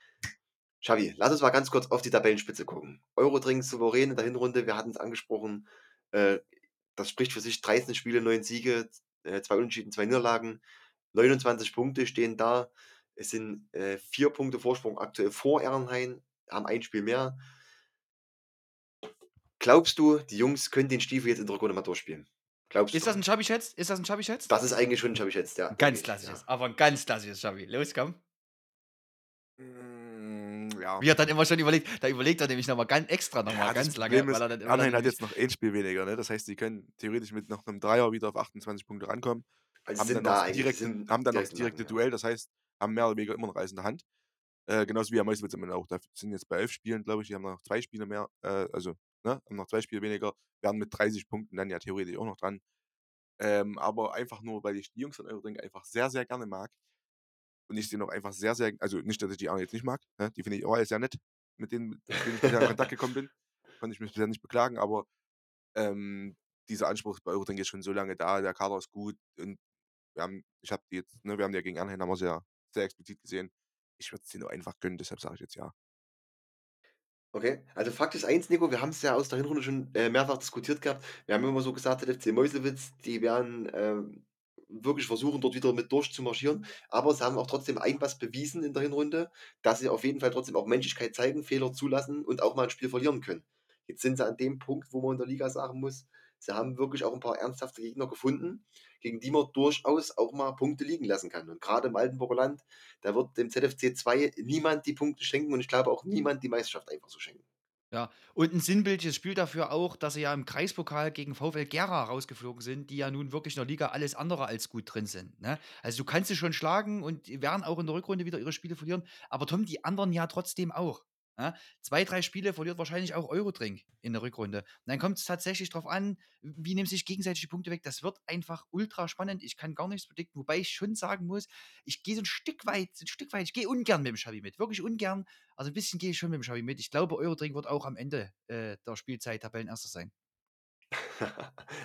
Xavi, lass uns mal ganz kurz auf die Tabellenspitze gucken. Eurodrink souverän in der Hinrunde, wir hatten es angesprochen. Äh, das spricht für sich 13 Spiele, 9 Siege, äh, zwei Unentschieden, zwei Niederlagen. 29 Punkte stehen da. Es sind äh, vier Punkte Vorsprung aktuell vor Ehrenhain, haben ein Spiel mehr. Glaubst du, die Jungs können den Stiefel jetzt in der Rückrunde mal durchspielen? Glaubst Ist du? das ein Schabi-Schätz? Ist das ein Schabi-Schätz? Das ist eigentlich schon, Xavi jetzt, ja. Ganz klassisches, Ja. aber ein ganz klassisches Schabi. Los, komm. Mm, ja. Wie er dann immer schon überlegt, da überlegt er nämlich nochmal ganz extra nochmal Ja, ganz lange, Problem ist, weil er dann immer Arnheim hat jetzt noch ein Spiel weniger. Ne? Das heißt, sie können theoretisch mit noch einem Dreier wieder auf 28 Punkte rankommen. Also haben sind dann, da noch das eigentlich, direkte, sind haben dann noch direkt das direkte Duell. Das heißt, haben mehr oder weniger immer einen Reis in der Hand. Äh, genauso wie am Meisterwitz am Ende auch. Da sind jetzt bei elf Spielen, glaube ich, die haben noch zwei Spiele mehr. Äh, also, ne, haben noch zwei Spiele weniger. Werden mit 30 Punkten dann ja theoretisch auch noch dran. Ähm, aber einfach nur, weil ich die Jungs von Eurodrink einfach sehr, sehr gerne mag. Und ich sie noch einfach sehr, sehr, also nicht, dass ich die anderen jetzt nicht mag, ne? die finde ich auch alle sehr nett, mit denen, mit denen ich bisher in Kontakt gekommen bin. Konnte ich mich bisher nicht beklagen, aber ähm, dieser Anspruch bei Eurodrink ist schon so lange da, der Kader ist gut und wir haben, ich habe die jetzt, ne, wir haben die ja gegen Anhänger haben sehr, sehr explizit gesehen. Ich würde es denen nur einfach gönnen, deshalb sage ich jetzt ja. Okay, also Fakt ist eins, Nico, wir haben es ja aus der Hinrunde schon äh, mehrfach diskutiert gehabt. Wir haben immer so gesagt, der FC Meuselwitz, die werden ähm, wirklich versuchen, dort wieder mit durchzumarschieren. Aber sie haben auch trotzdem ein was bewiesen in der Hinrunde, dass sie auf jeden Fall trotzdem auch Menschlichkeit zeigen, Fehler zulassen und auch mal ein Spiel verlieren können. Jetzt sind sie an dem Punkt, wo man in der Liga sagen muss, sie haben wirklich auch ein paar ernsthafte Gegner gefunden, gegen die man durchaus auch mal Punkte liegen lassen kann. Und gerade im Altenburger Land, da wird dem ZFC 2 niemand die Punkte schenken und ich glaube auch niemand die Meisterschaft einfach so schenken. Ja, und ein sinnbildliches Spiel dafür auch, dass sie ja im Kreispokal gegen VfL Gera rausgeflogen sind, die ja nun wirklich in der Liga alles andere als gut drin sind. Ne? Also du kannst sie schon schlagen und werden auch in der Rückrunde wieder ihre Spiele verlieren, aber Tom, die anderen ja trotzdem auch. Ja? Zwei, drei Spiele verliert wahrscheinlich auch Eurodrink in der Rückrunde. Und dann kommt es tatsächlich darauf an, wie nehmen sich gegenseitig die Punkte weg. Das wird einfach ultra spannend. Ich kann gar nichts predikten, wobei ich schon sagen muss, ich gehe so ein Stück weit, so ein Stück weit, ich gehe ungern mit dem Xavi mit. Wirklich ungern. Also ein bisschen gehe ich schon mit dem Xavi mit. Ich glaube, Eurodrink wird auch am Ende äh, der Spielzeit Tabellenerster sein.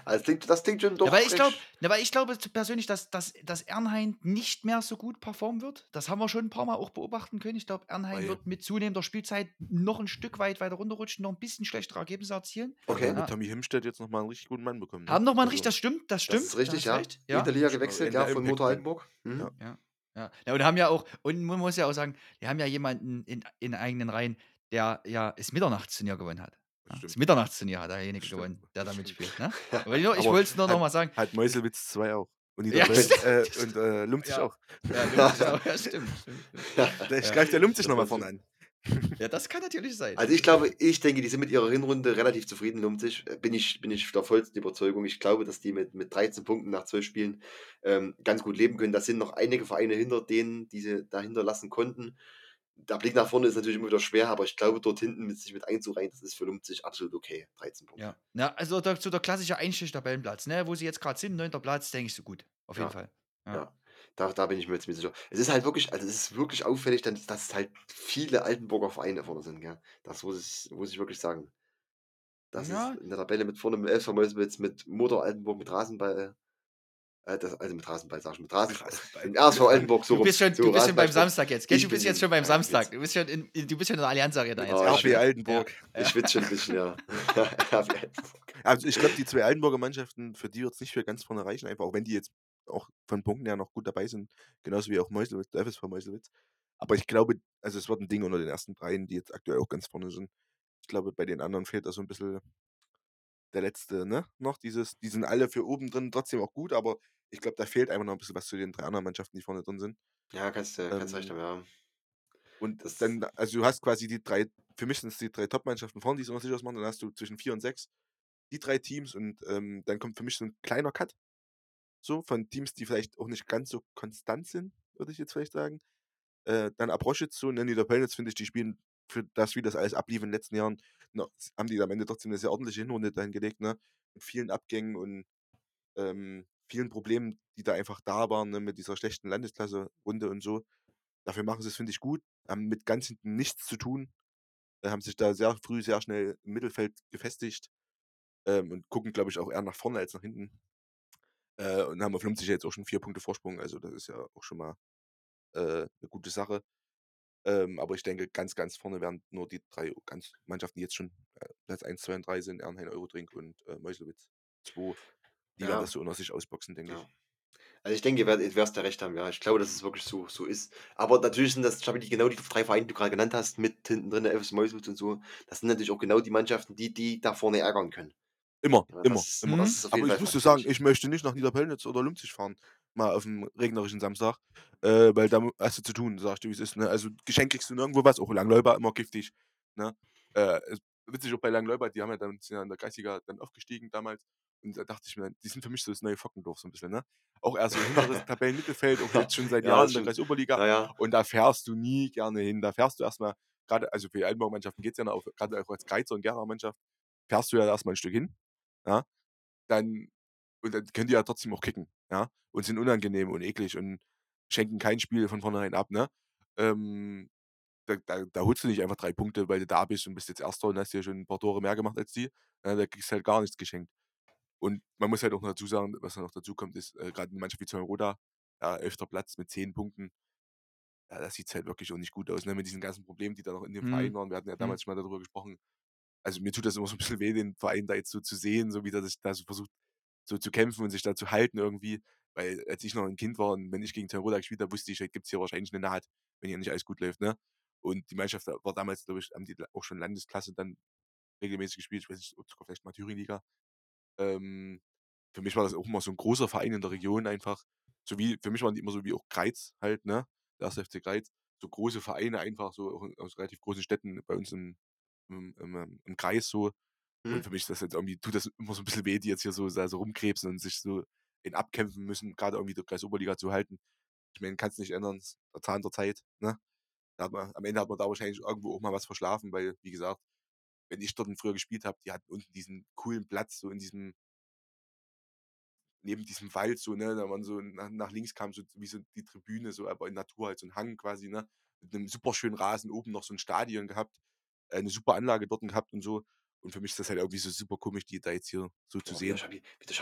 Also das klingt, das klingt schon Ja, doch weil ich glaube, recht. weil ich glaube persönlich, dass, dass, dass Ernheim nicht mehr so gut performen wird. Das haben wir schon ein paar Mal auch beobachten können. Ich glaube, Ernheim Weil- wird mit zunehmender Spielzeit noch ein Stück weit weiter runterrutschen, noch ein bisschen schlechtere Ergebnisse erzielen. Okay. Ja, mit Ja. Tommy Himstedt jetzt nochmal einen richtig guten Mann bekommen. Ne? Haben nochmal ein Also, richtig, das stimmt, das Das stimmt. ist richtig, ja. recht, In der Liga gewechselt, ja, von Motor. Altenburg. Mhm. Ja. Ja. Ja. ja, und haben ja auch, und man muss ja auch sagen, die haben ja jemanden in, in eigenen Reihen, der ja das Mitternachtsturnier gewonnen hat. Ja, das. Mitternachtsturnier hat derjenige Stimmt. gewonnen, der da mitspielt. Ne? Aber ich, ich wollte es nur nochmal sagen. Hat Meuselwitz 2 auch. Und, Ja, äh, und äh, Lumpzig Ja. auch. Ja, auch. ja stimmt. stimmt, stimmt. Da Ja. greift der Lumpzig Das nochmal vorne an. Ja, das kann natürlich sein. Also ich glaube, ich denke, die sind mit ihrer Hinrunde relativ zufrieden, Lumzig. Äh, Bin ich, bin ich der vollsten Überzeugung. Ich glaube, dass die mit, mit 13 Punkten nach 12 Spielen ähm, ganz gut leben können. Da sind noch einige Vereine hinter denen, die sie dahinter lassen konnten. Der Blick nach vorne ist natürlich immer wieder schwer, aber ich glaube, dort hinten mit sich mit einzureihen, das ist für Lumzig absolut okay. 13 Punkte. Ja, ja also der, so der klassische Einstich-Tabellenplatz, ne? wo sie jetzt gerade sind, neunter Platz, denke ich so gut. Auf jeden Ja. Fall. Ja. Da, da bin ich mir jetzt sicher. Es ist halt wirklich, also es ist wirklich auffällig, dass, dass halt viele Altenburger Vereine vorne sind, gell? Das muss ich, muss ich wirklich sagen. Das Ja. ist in der Tabelle mit vorne mit Elf Meuselwitz, mit Motor Altenburg, mit Rasenball, das, also mit Rasenball, sag ich, mit Rasen, im RSV Altenburg, so Du bist schon, so, du bist schon beim Rasenball- Samstag jetzt, gell? Ich Du bist jetzt schon beim ja, Samstag. jetzt- Du bist schon in, du bist schon in der Allianz Arena jetzt. Ja. ich bin- RB Altenburg. Ich schwitze schon ein bisschen, ja. Also ich glaube, die zwei Altenburger Mannschaften, für die wird es nicht für ganz vorne reichen, einfach auch wenn die jetzt auch von Punkten her noch gut dabei sind, genauso wie auch Meuselwitz, der FSV Meuselwitz. Aber ich glaube, also es wird ein Ding unter den ersten dreien, die jetzt aktuell auch ganz vorne sind. Ich glaube, bei den anderen fehlt da so ein bisschen der letzte, ne? Noch dieses, die sind alle für oben drin trotzdem auch gut, aber ich glaube, da fehlt einfach noch ein bisschen was zu den drei anderen Mannschaften, die vorne drin sind. Ja, kannst du kannst recht Ähm, haben, ja. Und Das- dann, also du hast quasi die drei, für mich sind es die drei Top-Mannschaften vorne, die es immer sicher ausmachen, dann hast du zwischen vier und sechs die drei Teams und ähm, dann kommt für mich so ein kleiner Cut. So, von Teams, die vielleicht auch nicht ganz so konstant sind, würde ich jetzt vielleicht sagen. Äh, dann Abroschitz so, ne, Niederpelnitz finde ich, die spielen für das, wie das alles ablief in den letzten Jahren, noch, haben die am Ende trotzdem eine sehr ordentliche Hinrunde dahin gelegt, ne? Mit vielen Abgängen und ähm, vielen Problemen, die da einfach da waren, ne, mit dieser schlechten Landesklasse-Runde und so. Dafür machen sie es, finde ich, gut. Haben mit ganz hinten nichts zu tun. Äh, haben sich da sehr früh, sehr schnell im Mittelfeld gefestigt. Ähm, und gucken, glaube ich, auch eher nach vorne als nach hinten. Äh, und haben auf 50 jetzt auch schon vier Punkte Vorsprung. Also das ist ja auch schon mal äh, eine gute Sache. Ähm, aber ich denke, ganz, ganz vorne werden nur die drei ganz Mannschaften, die jetzt schon äh, Platz 1, 2 und 3 sind, Ernheim, Eurodrink und äh, Meuselwitz 2. Die Ja. werden das so unter sich ausboxen, denke Ja. ich. Also ich denke, ihr werdet- da recht haben, ja. Ich glaube, dass es wirklich so, so ist. Aber natürlich sind das, Schabi, die genau die drei Vereine, die du gerade genannt hast, mit hinten drin, der FS Meuselwitz und so, das sind natürlich auch genau die Mannschaften, die die da vorne ärgern können. Immer, Ja, immer, das, immer. Das Aber jeden ich Fall muss dir sagen, ich möchte nicht nach Niederpelnitz oder Lümpzig fahren, mal auf dem regnerischen Samstag, äh, weil da hast du zu tun, sag ich dir, wie es ist. Ne? Also Geschenk kriegst du nirgendwo was, auch Langläuber immer giftig. Ne? Äh, witzig auch bei Langläuber, die haben ja dann sind ja in der Kreisliga dann aufgestiegen damals und da dachte ich mir, die sind für mich so das neue Fockendorf so ein bisschen. Ne? Auch eher so hinteres Tabellenmittelfeld, auch jetzt schon seit Ja, Jahren in der. Kreisoberliga. Naja, Und da fährst du nie gerne hin. Da fährst du erstmal, gerade, also für die Altenburg-Mannschaften geht es ja noch, gerade auch als Greizer und Gera-Mannschaft, fährst du ja erstmal ein Stück hin. Ja? Dann, und dann können die ja trotzdem auch kicken. Ja? Und sind unangenehm und eklig und schenken kein Spiel von vornherein ab. Ne? Ähm, da, da, da holst du nicht einfach drei Punkte, weil du da bist und bist jetzt Erster und hast ja schon ein paar Tore mehr gemacht als die. Ja, da kriegst du halt gar nichts geschenkt. Und man muss halt auch noch dazu sagen, was noch dazu kommt, ist, äh, gerade eine Mannschaft wie Roda, ja, elfter Platz mit zehn Punkten, ja, das sieht halt wirklich auch nicht gut aus, ne? Mit diesen ganzen Problemen, die da noch in dem Mhm. Verein waren. Wir hatten ja damals schon mal darüber gesprochen. Also mir tut das immer so ein bisschen weh, den Verein da jetzt so zu sehen, so wie der sich da so versucht, so zu kämpfen und sich da zu halten irgendwie. Weil als ich noch ein Kind war und wenn ich gegen Roda gespielt habe, wusste ich, gibt es hier wahrscheinlich eine Naht, wenn hier nicht alles gut läuft, ne? Und die Mannschaft war damals, glaube ich, haben die auch schon Landesklasse dann regelmäßig gespielt. Ich weiß nicht, sogar vielleicht mal Thüringen-Liga. Ähm, für mich war das auch immer so ein großer Verein in der Region einfach. So wie, für mich waren die immer so wie auch Greiz halt, ne? Der erste FC Greiz. So große Vereine einfach, so auch aus relativ großen Städten bei uns im, im, im, im Kreis so. Und hm. für mich ist das jetzt irgendwie, tut das immer so ein bisschen weh, die jetzt hier so, so rumkrebsen und sich so in abkämpfen müssen, gerade irgendwie der Kreis Oberliga zu halten. Ich meine, kannst nicht ändern, ist der Zahn der Zeit, ne? Da hat man, am Ende hat man da wahrscheinlich irgendwo auch mal was verschlafen, weil, wie gesagt, wenn ich dort früher gespielt habe, die hatten unten diesen coolen Platz, so in diesem, neben diesem Wald, so, ne, da man so nach, nach links kam, so wie so die Tribüne, so, aber in Natur halt so ein Hang quasi, ne, mit einem super schönen Rasen, oben noch so ein Stadion gehabt, äh, eine super Anlage dort gehabt und so. Und für mich ist das halt irgendwie so super komisch, die da jetzt hier so zu sehen.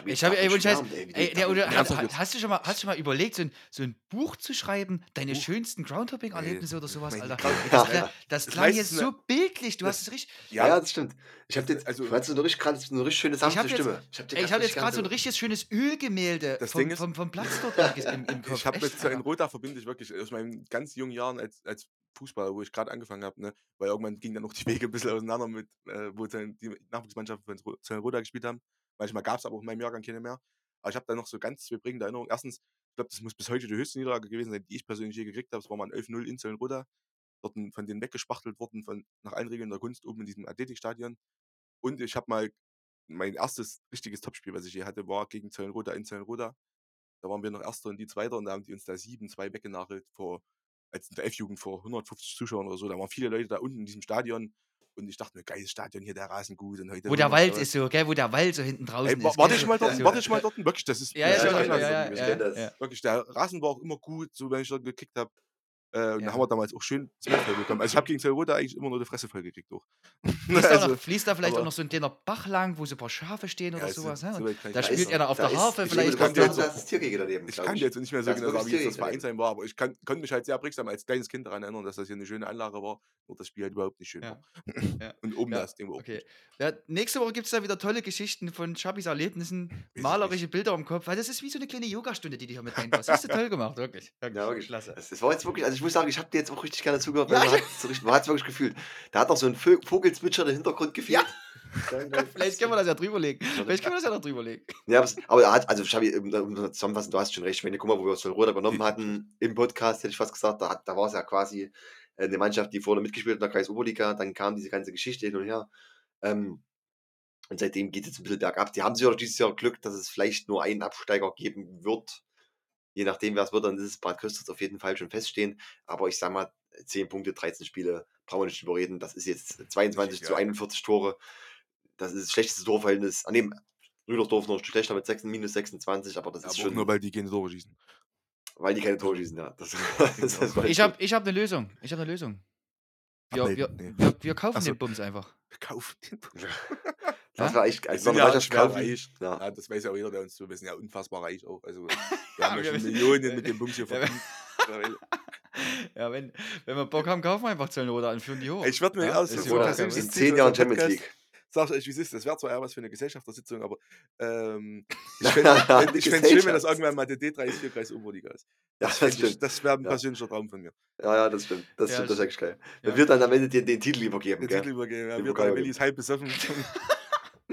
Ich habe, ey, ey, ey, der oder, davon hast, jetzt? du schon mal, hast du schon mal überlegt, so ein, so ein Buch zu schreiben, deine Buch? schönsten Groundhopping-Erlebnisse oder sowas, Alter? Das, Ja, klang- das jetzt so bildlich, du das- hast es richtig. Ja, ja, das stimmt. Ich habe jetzt, Also- du hast so eine richtig, gerade so eine richtig schöne Ich sanfte habe jetzt, Stimme. Ich habe hab jetzt gerade so ein richtiges schönes Ölgemälde Das vom, Ding ist- vom, vom Platz dort im, im Kopf. Ich habe mit Zellen Alter. Roda verbinde ich wirklich aus meinen ganz jungen Jahren als, als Fußballer, wo ich gerade angefangen habe, ne? weil irgendwann gingen dann noch die Wege ein bisschen auseinander mit, äh, wo Zellen- die Nachwuchsmannschaften von Zellen Roda gespielt haben. Manchmal gab es aber auch in meinem Jahrgang keine mehr. Aber ich habe da noch so ganz zwei prägende Erinnerungen. Erstens, ich glaube, das muss bis heute die höchste Niederlage gewesen sein, die ich persönlich je gekriegt habe. Es war mal ein 11-0 in Zellen Roda. Dort von denen weggespachtelt worden, von, nach allen Regeln der Kunst, oben in diesem Athletikstadion. Und ich habe mal mein erstes richtiges Topspiel, was ich je hatte, war gegen Zellen-Roda in Zellen-Roda. Da waren wir noch Erster und die Zweiter und da haben die uns da 7-2 weggenagelt vor, als in der F-Jugend vor 150 Zuschauern oder so. Da waren viele Leute da unten in diesem Stadion und ich dachte mir, geiles Stadion hier, der Rasen gut. Und heute Wo der 100 Wald ist so, gell, wo der Wald so hinten draußen Ey, ist. wa- warte ich mal dort, warte ich mal dort, wirklich, das ist Ja, ja, ja, ja, ja. Wirklich, der Rasen war auch immer gut, so wenn ich dort gekickt habe. Äh, und Ja. da haben wir damals auch schön voll bekommen. Also ich habe gegen Zellroda eigentlich immer nur die Fresse voll gekriegt. Auch. Fließt, da Also, noch, fließt da vielleicht auch noch so ein kleiner Bach lang, wo so ein paar Schafe stehen oder Ja, so- sowas? Ne? so da spielt sagen. einer auf Da der ist- Harfe, ich vielleicht. kann da jetzt so- das Tiergehege daneben. Ich kann jetzt nicht mehr so Das genau sagen, wie das das Tiergehege Vereinsheim war, aber ich kann, konnte mich halt sehr prägsam als kleines Kind daran erinnern, dass das hier eine schöne Anlage war, nur das Spiel halt überhaupt nicht schön Ja. war. Und oben Ja, das Ding war auch Okay. nächste Woche gibt es da wieder tolle Geschichten von Chabis Erlebnissen, malerische Bilder im Kopf, weil das ist wie so eine kleine Yogastunde, die du hier mit reinpasst. Das hast du toll gemacht, wirklich. Ja, wirklich. Klasse. Das, das war jetzt wirklich, also ich muss sagen, ich habe dir jetzt auch richtig gerne zugehört, Ja, weil man ich- hat es so richtig- man hat es wirklich gefühlt. Da hat noch so ein Vogelzwitschern im Hintergrund gefehlt. Vielleicht können wir das ja drüberlegen. Vielleicht können wir das ja noch drüberlegen. Ja, aber, aber er hat, also Xabi, um, zusammenfassen, du hast schon recht. Wenn du guck mal, wo wir Solroda übernommen hatten im Podcast, hätte ich fast gesagt, da, da war es ja quasi äh, eine Mannschaft, die vorne mitgespielt hat in der Kreis-Oberliga. Dann kam diese ganze Geschichte hin und her. Ähm, und seitdem geht es jetzt ein bisschen bergab. Die haben sich auch dieses Jahr Glück, dass es vielleicht nur einen Absteiger geben wird. Je nachdem, wer es wird, dann ist es Bad Köstritz auf jeden Fall schon feststehen. Aber ich sag mal, 10 Punkte, 13 Spiele, brauchen wir nicht drüber reden. Das ist jetzt 22 Richtig, zu ja. 41 Tore. Das ist das schlechteste Torverhältnis. An dem Rüdersdorf noch schlechter mit 6, minus 26, aber das Aber ist auch schon, nur, weil die keine Tore schießen. weil die keine Tore schießen. Ja. Das, das, das war Ich habe ich hab eine Lösung. Ich habe eine Lösung. Wir, wir, Abmelden, nee. wir, wir kaufen Ach so. den Bums einfach. Kaufen den das war echt, Wir also sind so ja schwer kaufen. reich. Ja. Ja, das weiß ja auch jeder, der uns so, wir sind ja unfassbar reich auch. Also, wir haben ja wir schon Millionen mit dem Bums hier Ja, verdient. Ja, wenn, wenn wir Bock haben, kaufen wir einfach Zöllner und führen die hoch. Ich würde mir Ja, aus in Ziel 10 für Jahren Champions League. Sag ich euch, wie es ist, das wäre zwar eher was für eine Gesellschaftersitzung, aber ähm, ich fände es schön, wenn das irgendwann mal der D34 Kreis Oberliga ist. Ja, Das, das ich, wäre ein Ja. persönlicher Traum von mir. Ja, ja, das stimmt. Das Ja, stimmt, das ist das echt geil. Ja. Wenn wir dann am Ende den, den Titel übergeben, Den gell? Titel übergeben. Ja, wir drei Willis halb besoffen.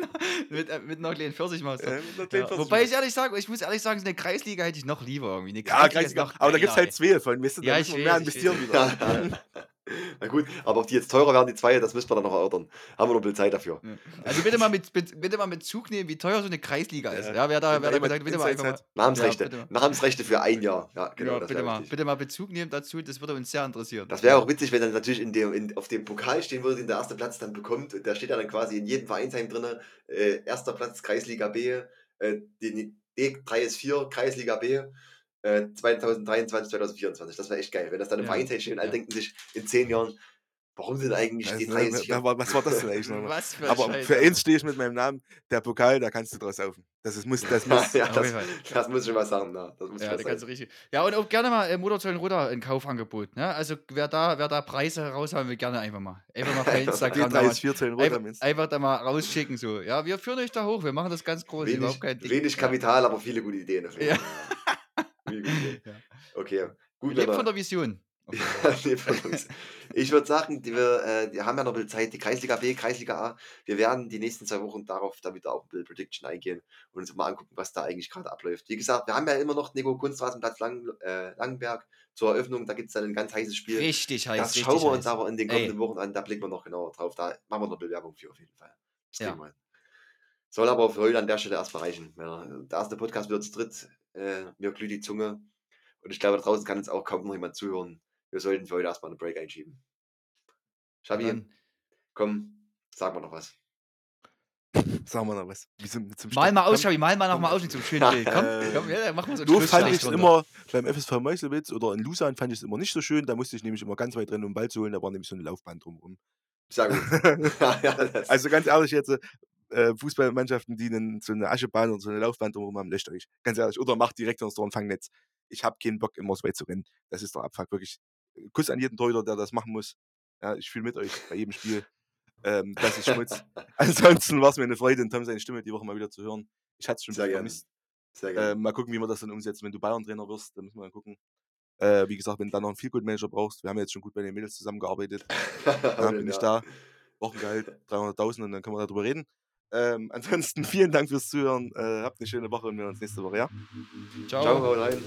mit, äh, mit einer kleinen Pfirsichmaus. Ja, Ja, Pfirsichmaus. Wobei ich ehrlich sagen, ich muss ehrlich sagen, so eine Kreisliga hätte ich noch lieber irgendwie. Eine ja, Kreisliga ist noch aber da gibt es halt zwei von, weißt du, da Ja, müssen wir mehr investieren wieder. Na gut, aber ob die jetzt teurer werden, die zwei, das müssen wir dann noch erörtern. Haben wir noch ein bisschen Zeit dafür. Also bitte mal mit, bitte mal mit Zug nehmen, wie teuer so eine Kreisliga ist. Ja. Ja, wer da, wer da gesagt, bitte mal einfach mal. Namensrechte. Ja, mal. Namensrechte für ein Jahr. Ja, genau. ja, das bitte wäre mal, bitte mal Bezug nehmen dazu, das würde uns sehr interessieren. Das wäre auch witzig, wenn dann natürlich in dem, in, auf dem Pokal stehen würde, den der erste Platz dann bekommt. Und da steht ja dann quasi in jedem Vereinsheim drin, äh, erster Platz Kreisliga B, äh, die D3S4 Kreisliga B, äh, 2023, 2024. Das wäre echt geil. Wenn das dann im Ja. Vereinsheim steht und alle Ja. denken sich in zehn Jahren, warum sind eigentlich die ne, 3S4? wer- wer- was war das denn eigentlich nochmal? Was für Aber Scheiß, für eins stehe ich mit meinem Namen, der Pokal, da kannst du draus saufen. Das ist, muss, das muss, ja, Auf das, das muss ich mal sagen. Na, das muss Ja, mal kannst sagen. du richtig. Ja, und auch gerne mal äh, Motorzöllenruder ein Kaufangebot. Ne? Also wer da, wer da Preise raushaben will, gerne einfach mal. Einfach mal bei Instagram da mal, D3 14 runter, einfach, einfach da mal rausschicken. So. Ja, wir führen euch da hoch, wir machen das ganz groß. Wenig, überhaupt kein Ding. wenig Ja. Kapital, aber viele gute Ideen. auf jeden Ja. Ideen. Ja. Okay, gut. Männer. von der Vision. Ich würde sagen, die wir, äh, wir haben ja noch ein bisschen Zeit, die Kreisliga B, Kreisliga A. Wir werden die nächsten zwei Wochen darauf damit auch ein bisschen Prediction eingehen und uns mal angucken, was da eigentlich gerade abläuft. Wie gesagt, wir haben ja immer noch Nico Kunstrasenplatz Lang, äh, Langenberg zur Eröffnung. Da gibt es dann ein ganz heißes Spiel. Richtig heiß. das schauen wir uns heiß. aber in den Ey. kommenden Wochen an. Da blicken wir noch genauer drauf. Da machen wir noch Bewerbung für auf jeden Fall. Das Ja. Soll aber für heute an der Stelle erstmal reichen. Ja, der erste Podcast wird zu dritt. Äh, mir glüht die Zunge. Und ich glaube, da draußen kann uns auch kaum noch jemand zuhören. wir sollten für heute erstmal einen Break einschieben. Schabi, Dann komm, sag mal noch was. Sagen wir noch was. Zum, zum mal Start. mal aus. Schabi, mal mal noch mal aus mit so einem schönen Bild. Komm, komm, ja, machen wir so ein Doof fand ich immer beim FSV Meuselwitz oder in Lusan fand ich es immer nicht so schön. Da musste ich nämlich immer ganz weit rennen, um den Ball zu holen. Da war nämlich so eine Laufbahn drumherum. Sehr gut. ja, ja, das, also ganz ehrlich jetzt, äh, Fußballmannschaften, die einen, so eine Aschebahn oder so eine Laufbahn drumherum haben, löscht euch. Ganz ehrlich. Oder macht direkt noch so ein Fangnetz. Ich habe keinen Bock, immer so weit zu rennen. Das ist der Abfuck. Wirklich. Kuss an jeden Torhüter, der das machen muss. Ja, ich fühle mit euch bei jedem Spiel. Ähm, das ist Schmutz. Ansonsten war es mir eine Freude, den Tom seine Stimme die Woche mal wieder zu hören. Ich hatte es schon Sehr vermisst. sehr gerne. Äh, mal gucken, wie wir das dann umsetzen. Wenn du Bayern-Trainer wirst, dann müssen wir mal gucken. Äh, wie gesagt, wenn du dann noch einen Feelgood-Manager brauchst, wir haben jetzt schon gut bei den Mädels zusammengearbeitet. Dann bin ich da. Wochengehalt 300.000 und dann können wir darüber reden. Ähm, ansonsten vielen Dank fürs Zuhören. Äh, habt eine schöne Woche und wir sehen uns nächste Woche, ja? Ciao. Ciao, hau rein.